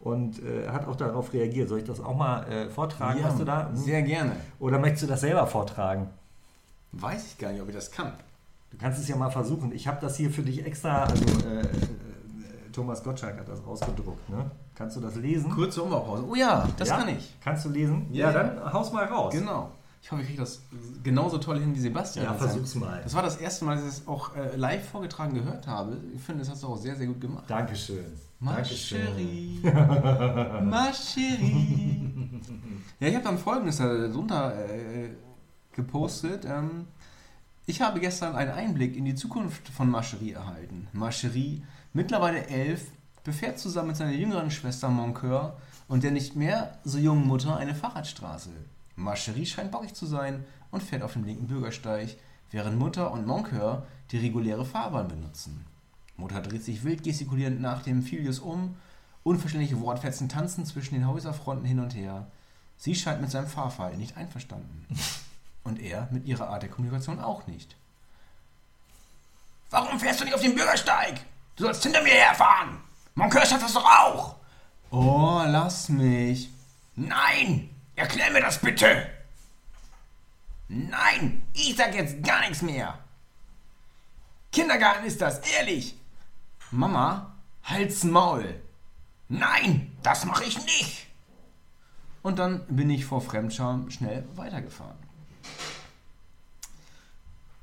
B: und äh, hat auch darauf reagiert. Soll ich das auch mal äh, vortragen,
C: Ja,
B: was du da? Hm?
C: Sehr gerne.
B: Oder möchtest du das selber vortragen?
C: Weiß ich gar nicht, ob ich das kann.
B: Du kannst es ja mal versuchen. Ich habe das hier für dich extra, also äh, Thomas Gottschalk hat das ausgedruckt. Ne? Kannst du das lesen?
C: Kurze Umbaupause. Oh ja, das
B: ja?
C: kann ich.
B: Kannst du lesen?
C: Ja, ja.
B: dann haus mal raus.
C: Genau. Ich hoffe, ich kriege das genauso toll hin wie Sebastian.
B: Ja,
C: das
B: versuch's mal.
C: Das war das erste Mal, dass ich es auch äh, live vorgetragen gehört habe. Ich finde, das hast du auch sehr, sehr gut gemacht.
B: Dankeschön.
C: Ma
B: Dankeschön.
C: chérie. [laughs] Ma chérie. Ja, ich habe dann folgendes darunter äh, gepostet. Ähm, ich habe gestern einen Einblick in die Zukunft von Marcherie erhalten. Marcherie, mittlerweile elf, befährt zusammen mit seiner jüngeren Schwester Moncoeur und der nicht mehr so jungen Mutter eine Fahrradstraße. Marcherie scheint bockig zu sein und fährt auf dem linken Bürgersteig, während Mutter und Moncoeur die reguläre Fahrbahn benutzen. Mutter dreht sich wild gestikulierend nach dem Filius um, unverständliche Wortfetzen tanzen zwischen den Häuserfronten hin und her. Sie scheint mit seinem Fahrverhalten nicht einverstanden. Und er mit ihrer Art der Kommunikation auch nicht. Warum fährst du nicht auf den Bürgersteig? Du sollst hinter mir herfahren. Moncoeur schafft das doch auch. Oh, lass mich. Nein, erklär mir das bitte. Nein, ich sag jetzt gar nichts mehr. Kindergarten ist das, ehrlich. Mama, halt's Maul. Nein, das mache ich nicht. Und dann bin ich vor Fremdscham schnell weitergefahren.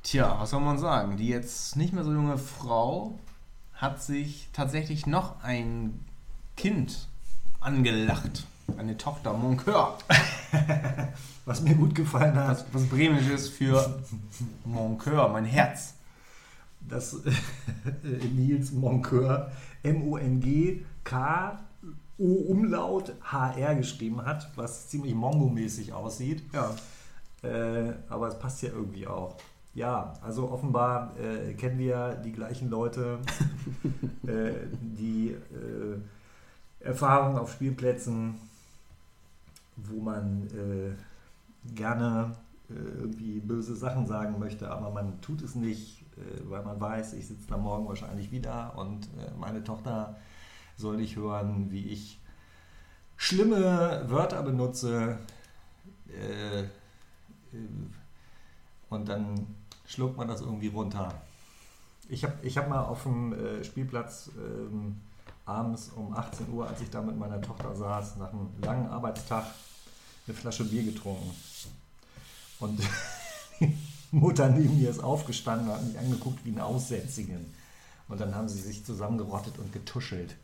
C: Tja, was soll man sagen? Die jetzt nicht mehr so junge Frau hat sich tatsächlich noch ein Kind angelacht. Eine Tochter Moncoeur. [laughs]
B: Was mir gut gefallen hat,
C: Was, was Bremisches für Moncoeur, mein Herz.
B: dass äh, [laughs] Nils Moncoeur M-O-N-G-K O-Umlaut H-R geschrieben hat, was ziemlich Mongo-mäßig aussieht.
C: Ja.
B: Äh, aber es passt ja irgendwie auch. Ja, also offenbar äh, kennen wir die gleichen Leute, [laughs] äh, die äh, Erfahrung auf Spielplätzen, wo man äh, gerne äh, irgendwie böse Sachen sagen möchte, aber man tut es nicht, äh, weil man weiß, ich sitze da morgen wahrscheinlich wieder und meine Tochter soll nicht hören, wie ich schlimme Wörter benutze. Und dann schluckt man das irgendwie runter. Ich habe ich hab mal auf dem äh, Spielplatz ähm, abends um 18 Uhr, als ich da mit meiner Tochter saß, nach einem langen Arbeitstag eine Flasche Bier getrunken. Und [laughs] die Mutter neben mir ist aufgestanden und hat mich angeguckt wie ein Aussätzigen. Und dann haben sie sich zusammengerottet und getuschelt.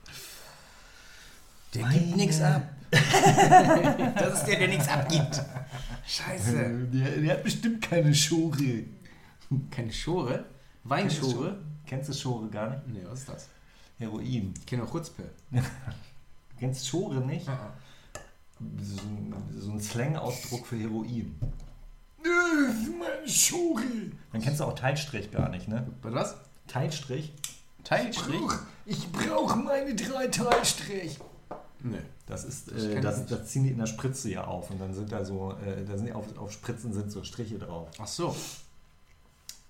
C: Der
B: Meine-
C: gibt nichts ab. [laughs] das ist der, der nichts abgibt. Scheiße.
B: Der, der hat bestimmt keine Schore. [laughs]
C: Keine Schore? Weinschore?
B: Kennst du Schore gar nicht?
C: Nee, was ist das?
B: Heroin.
C: Ich kenne auch Chutzpe. [laughs]
B: Du kennst Schore nicht?
C: Ah,
B: So ein, so ein Slang-Ausdruck für Heroin. Meine Schore. Dann kennst du auch Teilstrich gar nicht, ne?
C: Was? was?
B: Teilstrich?
C: Teilstrich?
B: Ich brauche meine drei Teilstrich.
C: Nee.
B: Das ist, äh, das, das ziehen die in der Spritze ja auf und dann sind da so, äh, da sind auf, auf Spritzen sind so Striche drauf.
C: Ach so.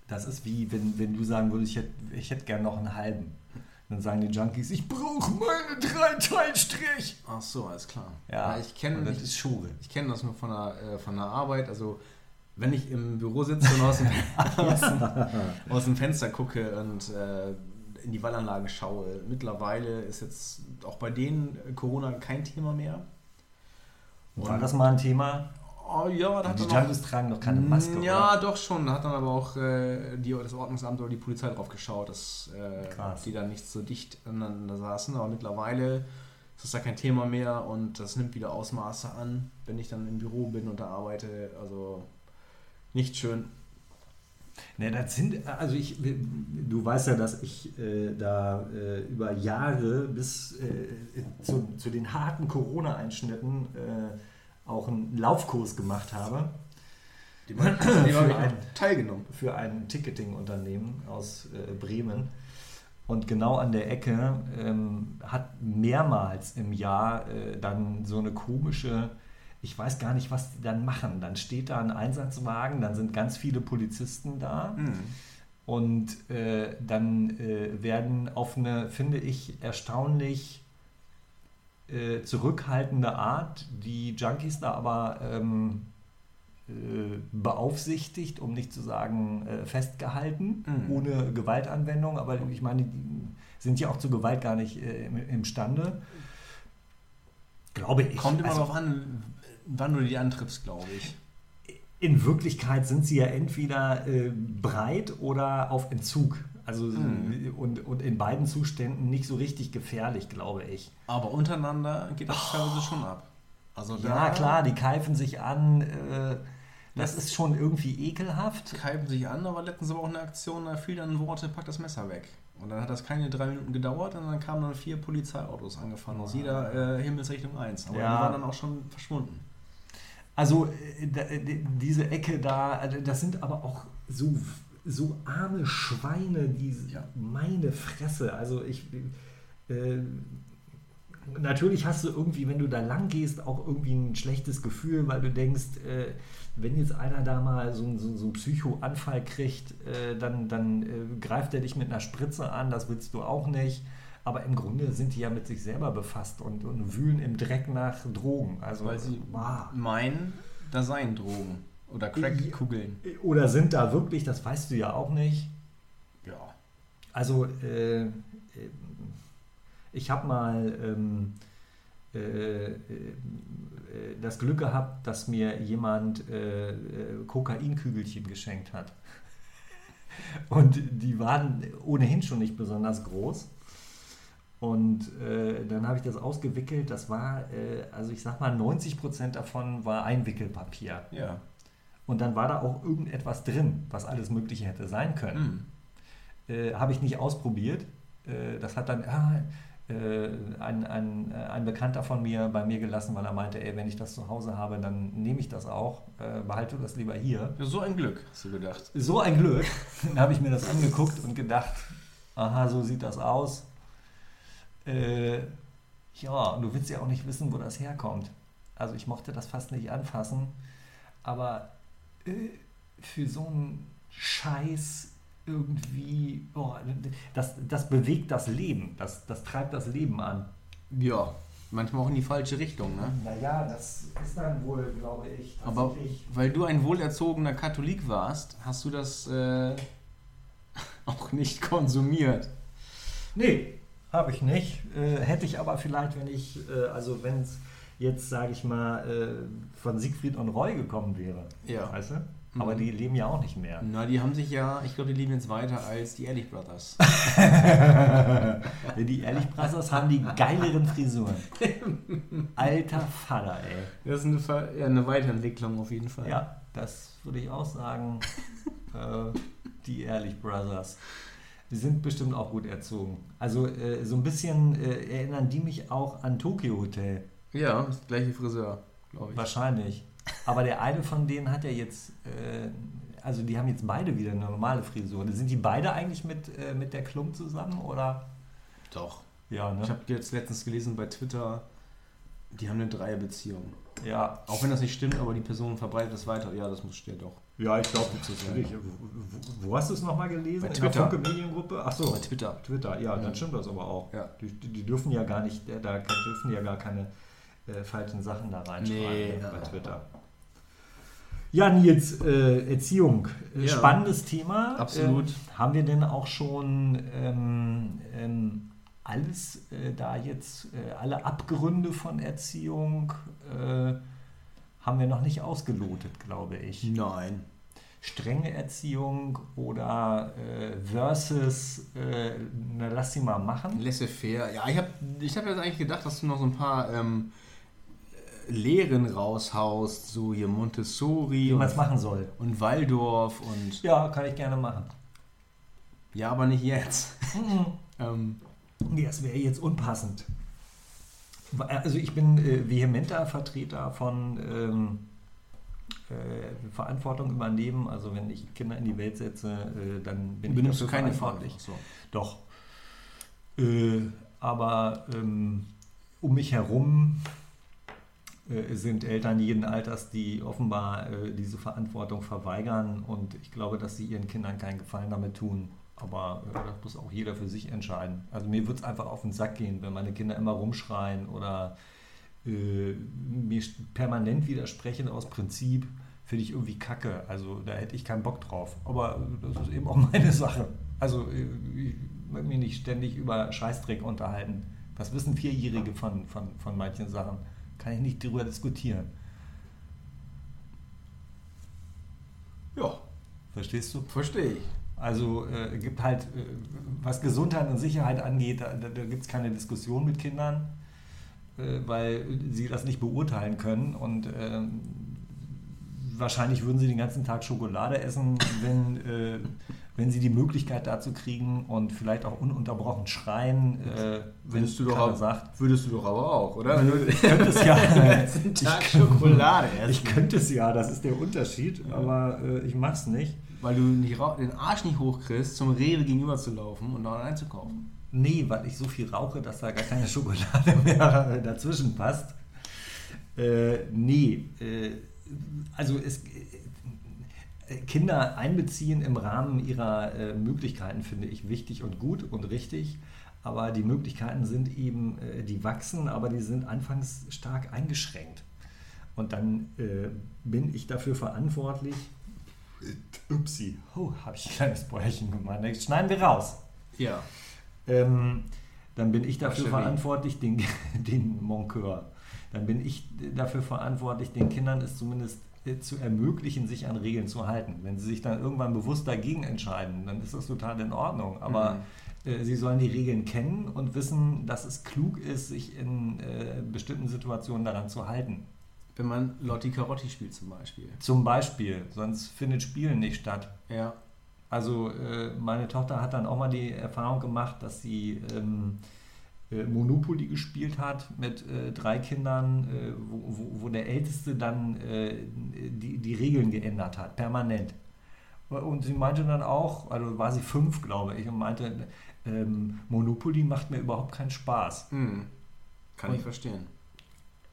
B: Das ist wie, wenn, wenn du sagen würdest, ich hätte ich hätt gern noch einen halben. Dann sagen die Junkies, ich brauche meine drei Teilstrich.
C: Ach so, alles klar.
B: Ja,
C: ich kenne
B: und das ist Schore.
C: ich kenn das nur von der, äh, von der Arbeit. Also, wenn ich im Büro sitze und aus dem, [laughs] aus dem, aus dem Fenster gucke und äh, in die Wallanlage schaue, mittlerweile ist jetzt auch bei denen Corona kein Thema mehr.
B: War das mal ein Thema?
C: Oh ja, da hat
B: Die Junkies tragen doch keine Maske,
C: Ja,
B: oder?
C: doch schon. Da hat dann aber auch äh, die, das Ordnungsamt oder die Polizei drauf geschaut, dass äh, die dann nicht so dicht aneinander saßen. Aber mittlerweile ist das da kein Thema mehr und das nimmt wieder Ausmaße an, wenn ich dann im Büro bin und da arbeite. Also nicht schön.
B: Ne, das sind, also ich, du weißt ja, dass ich äh, da äh, über Jahre bis äh, zu, zu, den harten Corona-Einschnitten äh, auch einen Laufkurs gemacht habe.
C: Die haben ein, teilgenommen.
B: Für ein Ticketing-Unternehmen aus äh, Bremen. Und genau an der Ecke ähm, hat mehrmals im Jahr äh, dann so eine komische ich weiß gar nicht, was die dann machen. Dann steht da ein Einsatzwagen, dann sind ganz viele Polizisten da. Mhm. Und äh, dann äh, werden auf eine, finde ich, erstaunlich äh, zurückhaltende Art die Junkies da aber ähm, äh, beaufsichtigt, um nicht zu sagen äh, festgehalten, mhm. ohne Gewaltanwendung. Aber ich meine, die sind ja auch zu Gewalt gar nicht äh, imstande.
C: Glaube ich. Kommt immer also, darauf an, wann du die antriffst, glaube ich.
B: In Wirklichkeit sind sie ja entweder äh, breit oder auf Entzug. Also mhm. und, und in beiden Zuständen nicht so richtig gefährlich, glaube ich.
C: Aber untereinander geht das oh. teilweise schon ab.
B: Also ja, klar, die keifen sich an. Äh, das ist schon irgendwie ekelhaft.
C: Keifen sich an, aber letztens aber auch eine Aktion, da fiel dann Worte, pack das Messer weg. Und dann hat das keine drei Minuten gedauert und dann kamen dann vier Polizeiautos angefahren aus jeder äh, Himmelsrichtung eins. Aber ja. die waren dann auch schon verschwunden.
B: Also äh, diese Ecke da, also das sind aber auch so, so arme Schweine, die ja. meine Fresse. Also ich äh, natürlich hast du irgendwie, wenn du da lang gehst, auch irgendwie ein schlechtes Gefühl, weil du denkst, äh, wenn jetzt einer da mal so, so, so einen Psychoanfall kriegt, äh, dann, dann äh, greift er dich mit einer Spritze an, das willst du auch nicht. Aber im Grunde sind die ja mit sich selber befasst und, und wühlen im Dreck nach Drogen. Also,
C: Weil sie wow. meinen, da seien Drogen oder Crackkugeln.
B: Oder sind da wirklich, das weißt du ja auch nicht.
C: Ja.
B: Also, äh, ich habe mal ähm, äh, äh, das Glück gehabt, dass mir jemand äh, Kokainkügelchen geschenkt hat. [laughs] Und die waren ohnehin schon nicht besonders groß. Und äh, dann habe ich das ausgewickelt. Das war, äh, also ich sag mal, 90 Prozent davon war Einwickelpapier.
C: Ja.
B: Und dann war da auch irgendetwas drin, was alles Mögliche hätte sein können. Mhm. Äh, habe ich nicht ausprobiert. Äh, das hat dann ah, [laughs] äh, ein, ein, äh, ein Bekannter von mir bei mir gelassen, weil er meinte, ey, wenn ich das zu Hause habe, dann nehme ich das auch. behalte das lieber hier.
C: So ein Glück, hast du gedacht.
B: So ein Glück. [laughs] dann habe ich mir das angeguckt und gedacht, aha, so sieht das aus äh, ja, du willst ja auch nicht wissen, wo das herkommt. Also ich mochte das fast nicht anfassen, aber äh, für so einen Scheiß irgendwie, oh, das, das bewegt das Leben, das, das treibt das Leben an.
C: Ja, manchmal auch in die falsche Richtung, ne?
B: Naja, das ist dann wohl, glaube ich.
C: Aber weil du ein wohlerzogener Katholik warst, hast du das äh, [laughs] auch nicht konsumiert.
B: Nee, habe ich nicht. Äh, hätte ich aber vielleicht, wenn ich, äh, also wenn es jetzt, sage ich mal, äh, von Siegfried und Roy gekommen wäre.
C: Ja.
B: Weißt du? Aber mhm. die leben ja auch nicht mehr.
C: Na, die haben sich ja, ich glaube, die leben jetzt weiter als die Ehrlich Brothers. [laughs]
B: die Ehrlich Brothers haben die geileren Frisuren. Alter Vater, ey.
C: Das ist eine, ja, eine Weiterentwicklung auf jeden Fall.
B: Ja, das würde ich auch sagen. [laughs] äh, die Ehrlich Brothers. Die sind bestimmt auch gut erzogen. Also äh, so ein bisschen äh, erinnern die mich auch an Tokyo Hotel.
C: Ja, das gleiche Friseur, glaube ich.
B: Wahrscheinlich. Aber der eine von denen hat ja jetzt, äh, also die haben jetzt beide wieder eine normale Frisur. Sind die beide eigentlich mit, äh, mit der Klump zusammen oder?
C: Doch.
B: Ja, ne?
C: Ich habe jetzt letztens gelesen bei Twitter, die haben eine Dreierbeziehung.
B: Ja.
C: Auch wenn das nicht stimmt, aber die Person verbreitet das weiter. Ja, das muss stimmt doch.
B: Ja, ich glaube, natürlich. Wo, wo hast du es nochmal gelesen?
C: Bei Twitter.
B: In der Funke Mediengruppe? Achso, bei Twitter. Twitter, ja, dann stimmt das aber auch.
C: Ja.
B: Die, die, dürfen ja gar nicht, äh, da dürfen ja gar keine äh, falschen Sachen da reinschreiben
C: nee,
B: ne, bei Twitter. Ja, Nils, äh, Erziehung. Äh, ja. Spannendes Thema.
C: Absolut.
B: Ähm, haben wir denn auch schon ähm, ähm, alles äh, da jetzt, äh, alle Abgründe von Erziehung haben wir noch nicht ausgelotet, glaube ich.
C: Nein.
B: Strenge Erziehung oder äh, versus, äh, na, lass sie mal machen.
C: Laissez-faire. Ja, ich habe ich hab jetzt eigentlich gedacht, dass du noch so ein paar ähm, Lehren raushaust, so hier Montessori
B: Wie man
C: und,
B: es machen soll.
C: und Waldorf und
B: Ja, kann ich gerne machen.
C: ja, aber nicht jetzt. [laughs] ähm,
B: Nee, das wäre jetzt unpassend. Also ich bin äh, vehementer Vertreter von ähm, äh, Verantwortung übernehmen. Also wenn ich Kinder in die Welt setze, äh, dann bin
C: übernimmst
B: ich dafür
C: keine
B: verantwortlich.
C: Verantwortung.
B: Doch. Äh, aber ähm, um mich herum äh, sind Eltern jeden Alters, die offenbar äh, diese Verantwortung verweigern und ich glaube, dass sie ihren Kindern keinen Gefallen damit tun. Aber äh, das muss auch jeder für sich entscheiden. Also mir wird es einfach auf den Sack gehen, wenn meine Kinder immer rumschreien oder äh, mir permanent widersprechen aus Prinzip, finde ich irgendwie kacke. Also da hätte ich keinen Bock drauf. Aber äh, das ist eben auch [laughs] meine Sache. Also äh, ich möchte mich nicht ständig über Scheißdreck unterhalten. Was wissen Vierjährige von, von, von manchen Sachen? Kann ich nicht darüber diskutieren.
C: Ja,
B: Verstehst du?
C: verstehe ich.
B: Also äh, gibt halt, äh, was Gesundheit und Sicherheit angeht, da, da, gibt es keine Diskussion mit Kindern, äh, weil sie das nicht beurteilen können. Und ähm, wahrscheinlich würden sie den ganzen Tag Schokolade essen, wenn, äh, wenn sie die Möglichkeit dazu kriegen und vielleicht auch ununterbrochen schreien, äh,
C: Würdest du, doch auch,
B: sagt.
C: würdest du doch aber auch, oder?
B: Ich könnte es ja. [laughs]
C: den Tag [laughs]
B: Ich-
C: Schokolade essen.
B: Ich könnte es ja, das ist der Unterschied, aber äh, ich mach's nicht.
C: Weil du nicht, den Arsch nicht hochkriegst, zum Rewe gegenüber zu laufen und dort einzukaufen.
B: Nee, weil ich so viel rauche, dass da gar keine Schokolade [laughs] mehr äh, dazwischen passt. Äh, nee, äh, also es, Kinder einbeziehen im Rahmen ihrer äh, Möglichkeiten finde ich wichtig und gut und richtig. Aber die Möglichkeiten sind eben, äh, die wachsen, aber die sind anfangs stark eingeschränkt. Und dann äh, bin ich dafür verantwortlich. Upsi, oh, habe ich ein kleines Bäuerchen gemacht. Das schneiden wir raus.
C: Ja.
B: Ähm, dann bin ich dafür verantwortlich, den, [laughs] den Moncur. Dann bin ich dafür verantwortlich, den Kindern es zumindest äh, zu ermöglichen, sich an Regeln zu halten. Wenn sie sich dann irgendwann bewusst dagegen entscheiden, dann ist das total in Ordnung. Aber äh, sie sollen die Regeln kennen und wissen, dass es klug ist, sich in äh, bestimmten Situationen daran zu halten.
C: Wenn man Lotti Carotti spielt zum Beispiel.
B: Zum Beispiel, sonst findet Spielen nicht statt.
C: Ja.
B: Also äh, meine Tochter hat dann auch mal die Erfahrung gemacht, dass sie ähm, äh, Monopoly gespielt hat mit äh, drei Kindern, äh, wo, wo, der Älteste dann äh, die, die Regeln geändert hat, permanent. Und sie meinte dann auch, also war sie fünf, glaube ich, und meinte, ähm, Monopoly macht mir überhaupt keinen Spaß.
C: Hm. Kann
B: Und-
C: ich verstehen.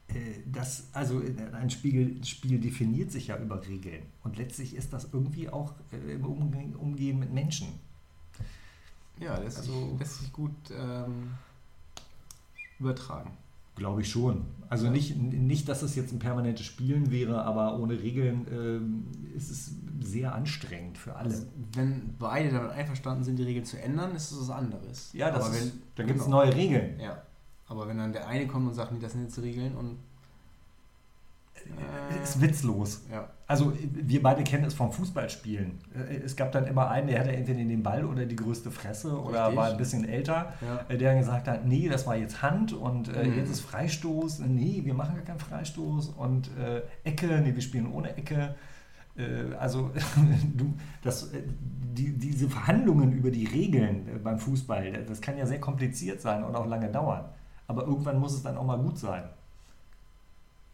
B: Äh, Das, also äh, ein Spiel, Spiel definiert sich ja über Regeln. Und letztlich ist das irgendwie auch äh, im Umgehen, Umgehen mit Menschen.
C: Ja, lässt,
B: Also-
C: sich, lässt sich gut ähm, übertragen.
B: Glaube ich schon. Also nicht, nicht, dass es jetzt ein permanentes Spielen wäre, aber ohne Regeln ähm, ist es sehr anstrengend für alle.
C: Also, wenn beide damit einverstanden sind, die Regeln zu ändern, ist es was anderes.
B: ja, das
C: aber
B: ist,
C: wenn,
B: da gibt es
C: genau.
B: neue Regeln.
C: Ja. Aber wenn dann der eine kommt und sagt, nee, das sind jetzt Regeln und. Äh,
B: Ist witzlos.
C: ja.
B: Also wir beide kennen es vom Fußballspielen. Äh, Es gab dann immer einen, der hatte entweder den Ball oder die größte Fresse oder
C: Richtig.
B: war ein bisschen älter,
C: Ja.
B: äh, der dann gesagt hat, nee, das war jetzt Hand und äh,
C: Mhm.
B: jetzt ist Freistoß. Nee, wir machen gar keinen Freistoß und äh, Ecke, nee, wir spielen ohne Ecke. Äh, also [laughs] du, das, die, diese Verhandlungen über die Regeln beim Fußball, das kann ja sehr kompliziert sein und auch lange dauern. Aber irgendwann muss es dann auch mal gut sein.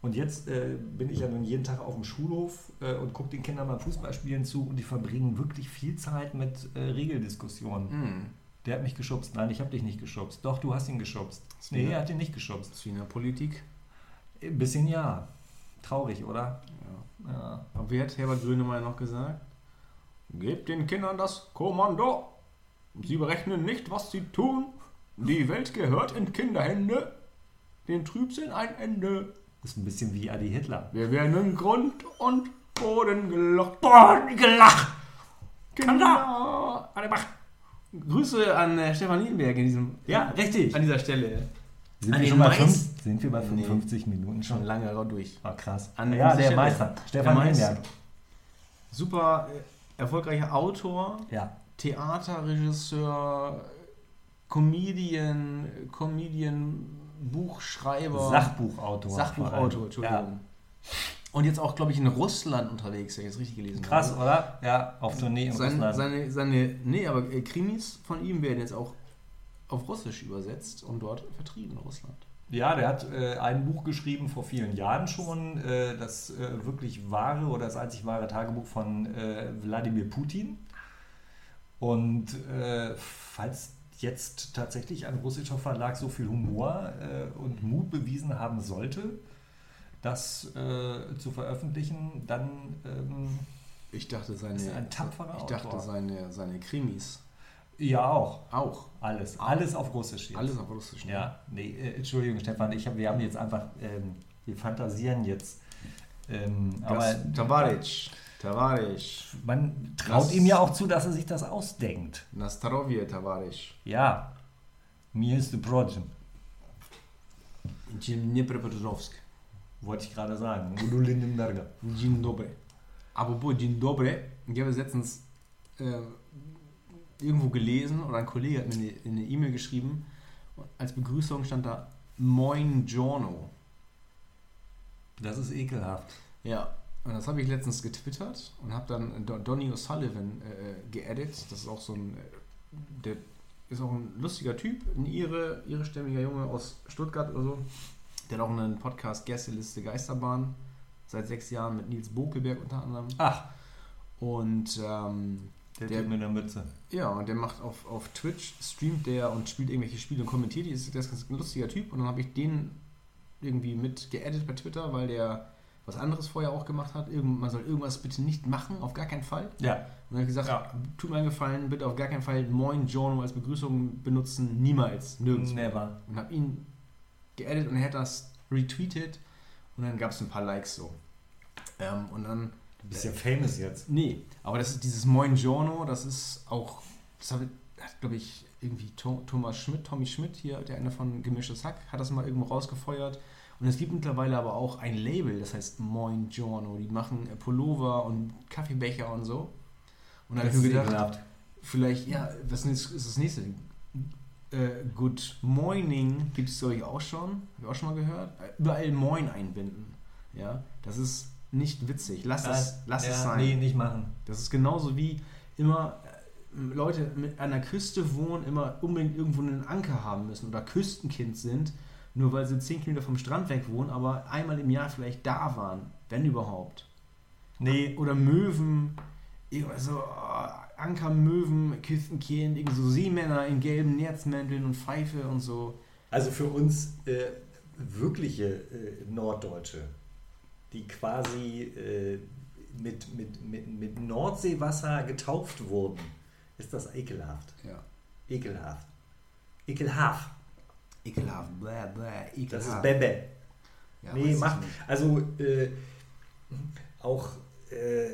B: Und jetzt äh, bin ich ja nun jeden Tag auf dem Schulhof äh, und gucke den Kindern beim Fußballspielen zu und die verbringen wirklich viel Zeit mit äh, Regeldiskussionen.
C: Hm.
B: Der hat mich geschubst. Nein, ich habe dich nicht geschubst. Doch, du hast ihn geschubst. Nee, er hat ihn nicht geschubst.
C: Ist wie in der Politik.
B: Ein bisschen ja. Traurig, oder?
C: Ja.
B: Ja.
C: Aber wie hat Herbert Grönemeyer noch gesagt? Gebt den Kindern das Kommando. Sie berechnen nicht, was sie tun. Die Welt gehört in Kinderhände. Den Trübsinn ein Ende.
B: Ist ein bisschen wie Adi Hitler.
C: Wir werden Grund und Boden gelockt.
B: Boah, gelacht!
C: Kinder, alle Macht. Grüße an äh, Stefan Nienberg in diesem,
B: Ja, richtig.
C: an dieser Stelle.
B: Sind
C: An
B: wir, schon bei fünf, sind wir bei 55 Minuten
C: Schon
B: schon?
C: lange durch.
B: Ah, krass.
C: An
B: ja, der
C: Stelle.
B: Meister. Stefan
C: Der Meister. Super äh, erfolgreicher Autor,
B: Ja.
C: Theaterregisseur, Comedian, Comedian Buchschreiber.
B: Sachbuchautor.
C: Sachbuchautor, Entschuldigung. Und jetzt auch, glaube ich, in Russland unterwegs, wenn ich das richtig gelesen
B: Ja. Krass,
C: habe.
B: oder? Ja, auf Tournee in
C: Seine,
B: Russland.
C: seine, seine, nee, aber äh, Krimis von ihm werden jetzt auch auf Russisch übersetzt und dort vertrieben in Russland.
B: Ja, der hat äh, ein Buch geschrieben vor vielen Jahren schon, äh, das äh, wirklich wahre oder das einzig wahre Tagebuch von äh, Wladimir Putin. Und äh, falls jetzt tatsächlich ein russischer Verlag so viel Humor äh, und Mut bewiesen haben sollte, das äh, zu veröffentlichen, dann ähm,
C: Ich dachte, seine,
B: Ist ein tapferer
C: ich dachte,
B: Autor.
C: seine, seine Krimis
B: ja auch.
C: auch.
B: Alles. Alles auf Russisch jetzt.
C: Alles auf Russisch. ne?
B: Ja, nee, äh, Entschuldigung, Stefan, ich hab, wir haben jetzt einfach, ähm, wir fantasieren jetzt. Ähm, aber
C: Das, Tavaric. Tavaric.
B: man traut
C: Das-
B: ihm ja auch zu, dass er sich das ausdenkt.
C: Nastarovje Tavaric.
B: Ja, mir ist Projem,
C: Dnipropetrovsk.
B: wollte ich gerade sagen.
C: Dzień dobry. Apropos Dzień dobry. Ich habe letztens äh, irgendwo gelesen oder ein Kollege hat mir eine- eine E-Mail geschrieben. Und als Begrüßung stand da Moin Giorno.
B: Das ist ekelhaft.
C: Ja, und das habe ich letztens getwittert und habe dann Don- Donny O'Sullivan äh, geedit. Das ist auch so ein, äh, der ist auch ein lustiger Typ, ein ihre, ihre stämmiger Junge aus Stuttgart oder so. Der hat auch einen Podcast Gästeliste Geisterbahn seit sechs Jahren mit Nils Bokelberg unter anderem.
B: Ach,
C: Und ähm,
B: der,
C: Der-
B: mit der Mütze.
C: ja, und der macht auf, auf Twitch, streamt der und spielt irgendwelche Spiele und kommentiert die. Ist- Der ist ganz ein lustiger Typ. Und dann habe ich den irgendwie mit geedit bei Twitter, weil der was anderes vorher auch gemacht hat. Irgend, man soll irgendwas bitte nicht machen, auf gar keinen Fall.
B: Ja,
C: Und dann habe ich gesagt,
B: Ja.
C: tut mir einen Gefallen, bitte auf gar keinen Fall Moin Giorno als Begrüßung benutzen, niemals, nirgends.
B: never.
C: Und habe ihn geedit und er hat das retweetet und dann gab es ein paar Likes so. Ähm, und dann
B: Du bist ja famous jetzt.
C: Nee, aber das ist dieses Moin Giorno, das ist auch, das hat, glaube ich, irgendwie Tho- Thomas Schmidt, Tommy Schmidt hier, der eine von Gemischtes Hack, hat das mal irgendwo rausgefeuert. Und es gibt mittlerweile aber auch ein Label, das heißt Moin Giorno. Die machen äh, Pullover und Kaffeebecher und so. Und dann habe ich mir gedacht,
B: ekelhaft.
C: vielleicht, ja, was ist das nächste? Äh, Good Morning gibt es, glaube ich, auch schon. Habe ich auch schon mal gehört. Äh, Überall Moin einbinden. Ja, das ist nicht witzig. Lass, es, lass
B: ja,
C: es sein.
B: Nee, nicht machen.
C: Das ist genauso wie immer äh, Leute mit an der Küste wohnen, immer unbedingt irgendwo einen Anker haben müssen oder Küstenkind sind, nur weil sie 10 Kilometer vom Strand weg wohnen, aber einmal im Jahr vielleicht da waren, wenn überhaupt.
B: Nee,
C: Oder Möwen, irgendwas so oh, Ankermöwen, Küstenkind, irgendwie so Seemänner in gelben Nerzmänteln und Pfeife und so.
B: Also für uns äh, wirkliche äh, Norddeutsche, die quasi äh, mit, mit, mit, mit Nordseewasser getauft wurden, ist das ekelhaft.
C: Ja.
B: Ekelhaft. Ekelhaft.
C: Ekelhaft, bläh, bläh, ekelhaft.
B: Das ist Bebe.
C: Ja,
B: nee,
C: weiß ich
B: mach.
C: nicht.
B: Also äh, auch, äh,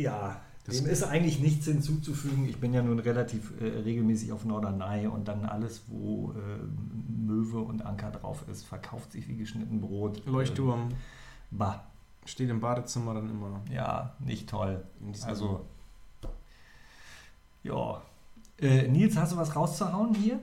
B: ja,
C: Das-
B: dem ist eigentlich nichts hinzuzufügen. Ich bin ja nun relativ äh, regelmäßig auf Norderney und dann alles, wo äh, Möwe und Anker drauf ist, verkauft sich wie geschnitten Brot.
C: Leuchtturm
B: Äh, bah,
C: steht im Badezimmer dann immer.
B: ja, nicht toll. Also, ja. Äh, Nils, hast du was rauszuhauen hier?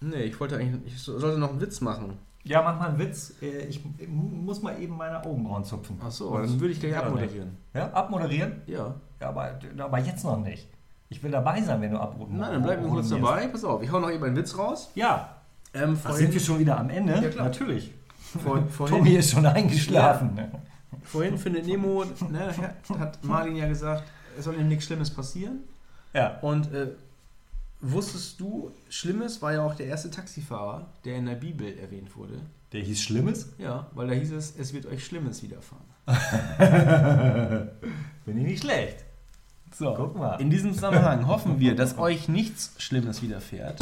C: Nee, ich wollte eigentlich, ich so- sollte noch einen Witz machen.
B: Ja, mach mal einen Witz. Äh, ich muss mal eben meine Augenbrauen zupfen.
C: Ach so, dann würde ich gleich
B: Ja,
C: abmoderieren.
B: Ja, abmoderieren?
C: Ja.
B: Ja, aber, aber jetzt noch nicht. Ich will dabei sein, wenn du abrunden
C: Nein, dann bleiben wir kurz dabei. Pass auf, ich hau noch eben einen Witz raus.
B: Ja.
C: Ähm,
B: Ach, sind wir schon wieder am Ende?
C: Ja, klar.
B: Natürlich.
C: vor, [laughs] vorhin,
B: Tommy ist schon eingeschlafen. ne?
C: vorhin findet Nemo, ne, hat Marlin ja gesagt, es soll ihm nichts Schlimmes passieren.
B: Ja.
C: Und äh, wusstest du, Schlimmes war ja auch der erste Taxifahrer, der in der Bibel erwähnt wurde.
B: Der hieß Schlimmes?
C: Ja, weil da hieß es, es wird euch Schlimmes widerfahren. [laughs]
B: Bin ich nicht schlecht.
C: So,
B: Guck mal.
C: in diesem Zusammenhang hoffen wir, dass euch nichts Schlimmes widerfährt.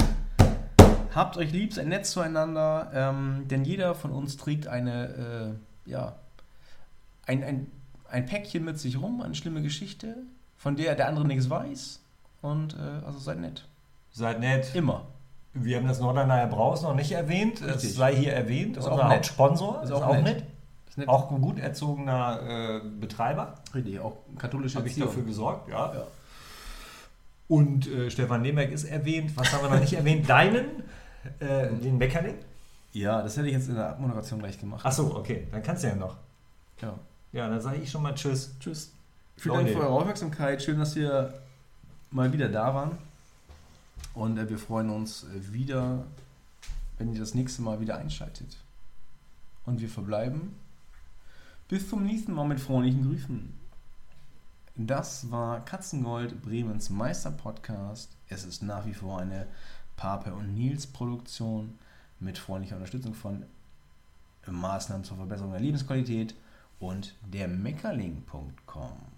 C: Habt euch lieb, seid nett zueinander, ähm, denn jeder von uns trägt eine, äh, ja, ein, ein, ein Päckchen mit sich rum, eine schlimme Geschichte, von der der andere nichts weiß. Und äh, also seid nett.
B: Seid nett.
C: Immer.
B: Wir haben das Norderneyer Braus noch nicht erwähnt. Es
C: Richtig.
B: sei hier erwähnt.
C: Ist
B: Unser
C: auch nett.
B: Hauptsponsor.
C: Ist auch nett. Ist nett.
B: Auch ein gut erzogener äh, Betreiber.
C: Richtig, auch katholische
B: Habe ich dafür gesorgt, ja.
C: Ja.
B: Und äh, Stefan Nemec ist erwähnt. Was haben wir noch nicht erwähnt? [laughs] Deinen, äh, den Meckerling.
C: Ja, das hätte ich jetzt in der Abmoderation gleich gemacht.
B: Ach so, okay, dann kannst du ja noch.
C: Ja.
B: Ja, dann sage ich schon mal Tschüss.
C: Tschüss. Vielen. Dank für eure Aufmerksamkeit. Schön, dass wir mal wieder da waren. Und äh, wir freuen uns äh, wieder, wenn ihr das nächste Mal wieder einschaltet. Und wir verbleiben bis zum nächsten Mal mit freundlichen Grüßen. Das war Katzengold, Bremens Meister-Podcast. Es ist nach wie vor eine Pape und Nils Produktion mit freundlicher Unterstützung von Maßnahmen zur Verbesserung der Lebensqualität und der Meckerling.com.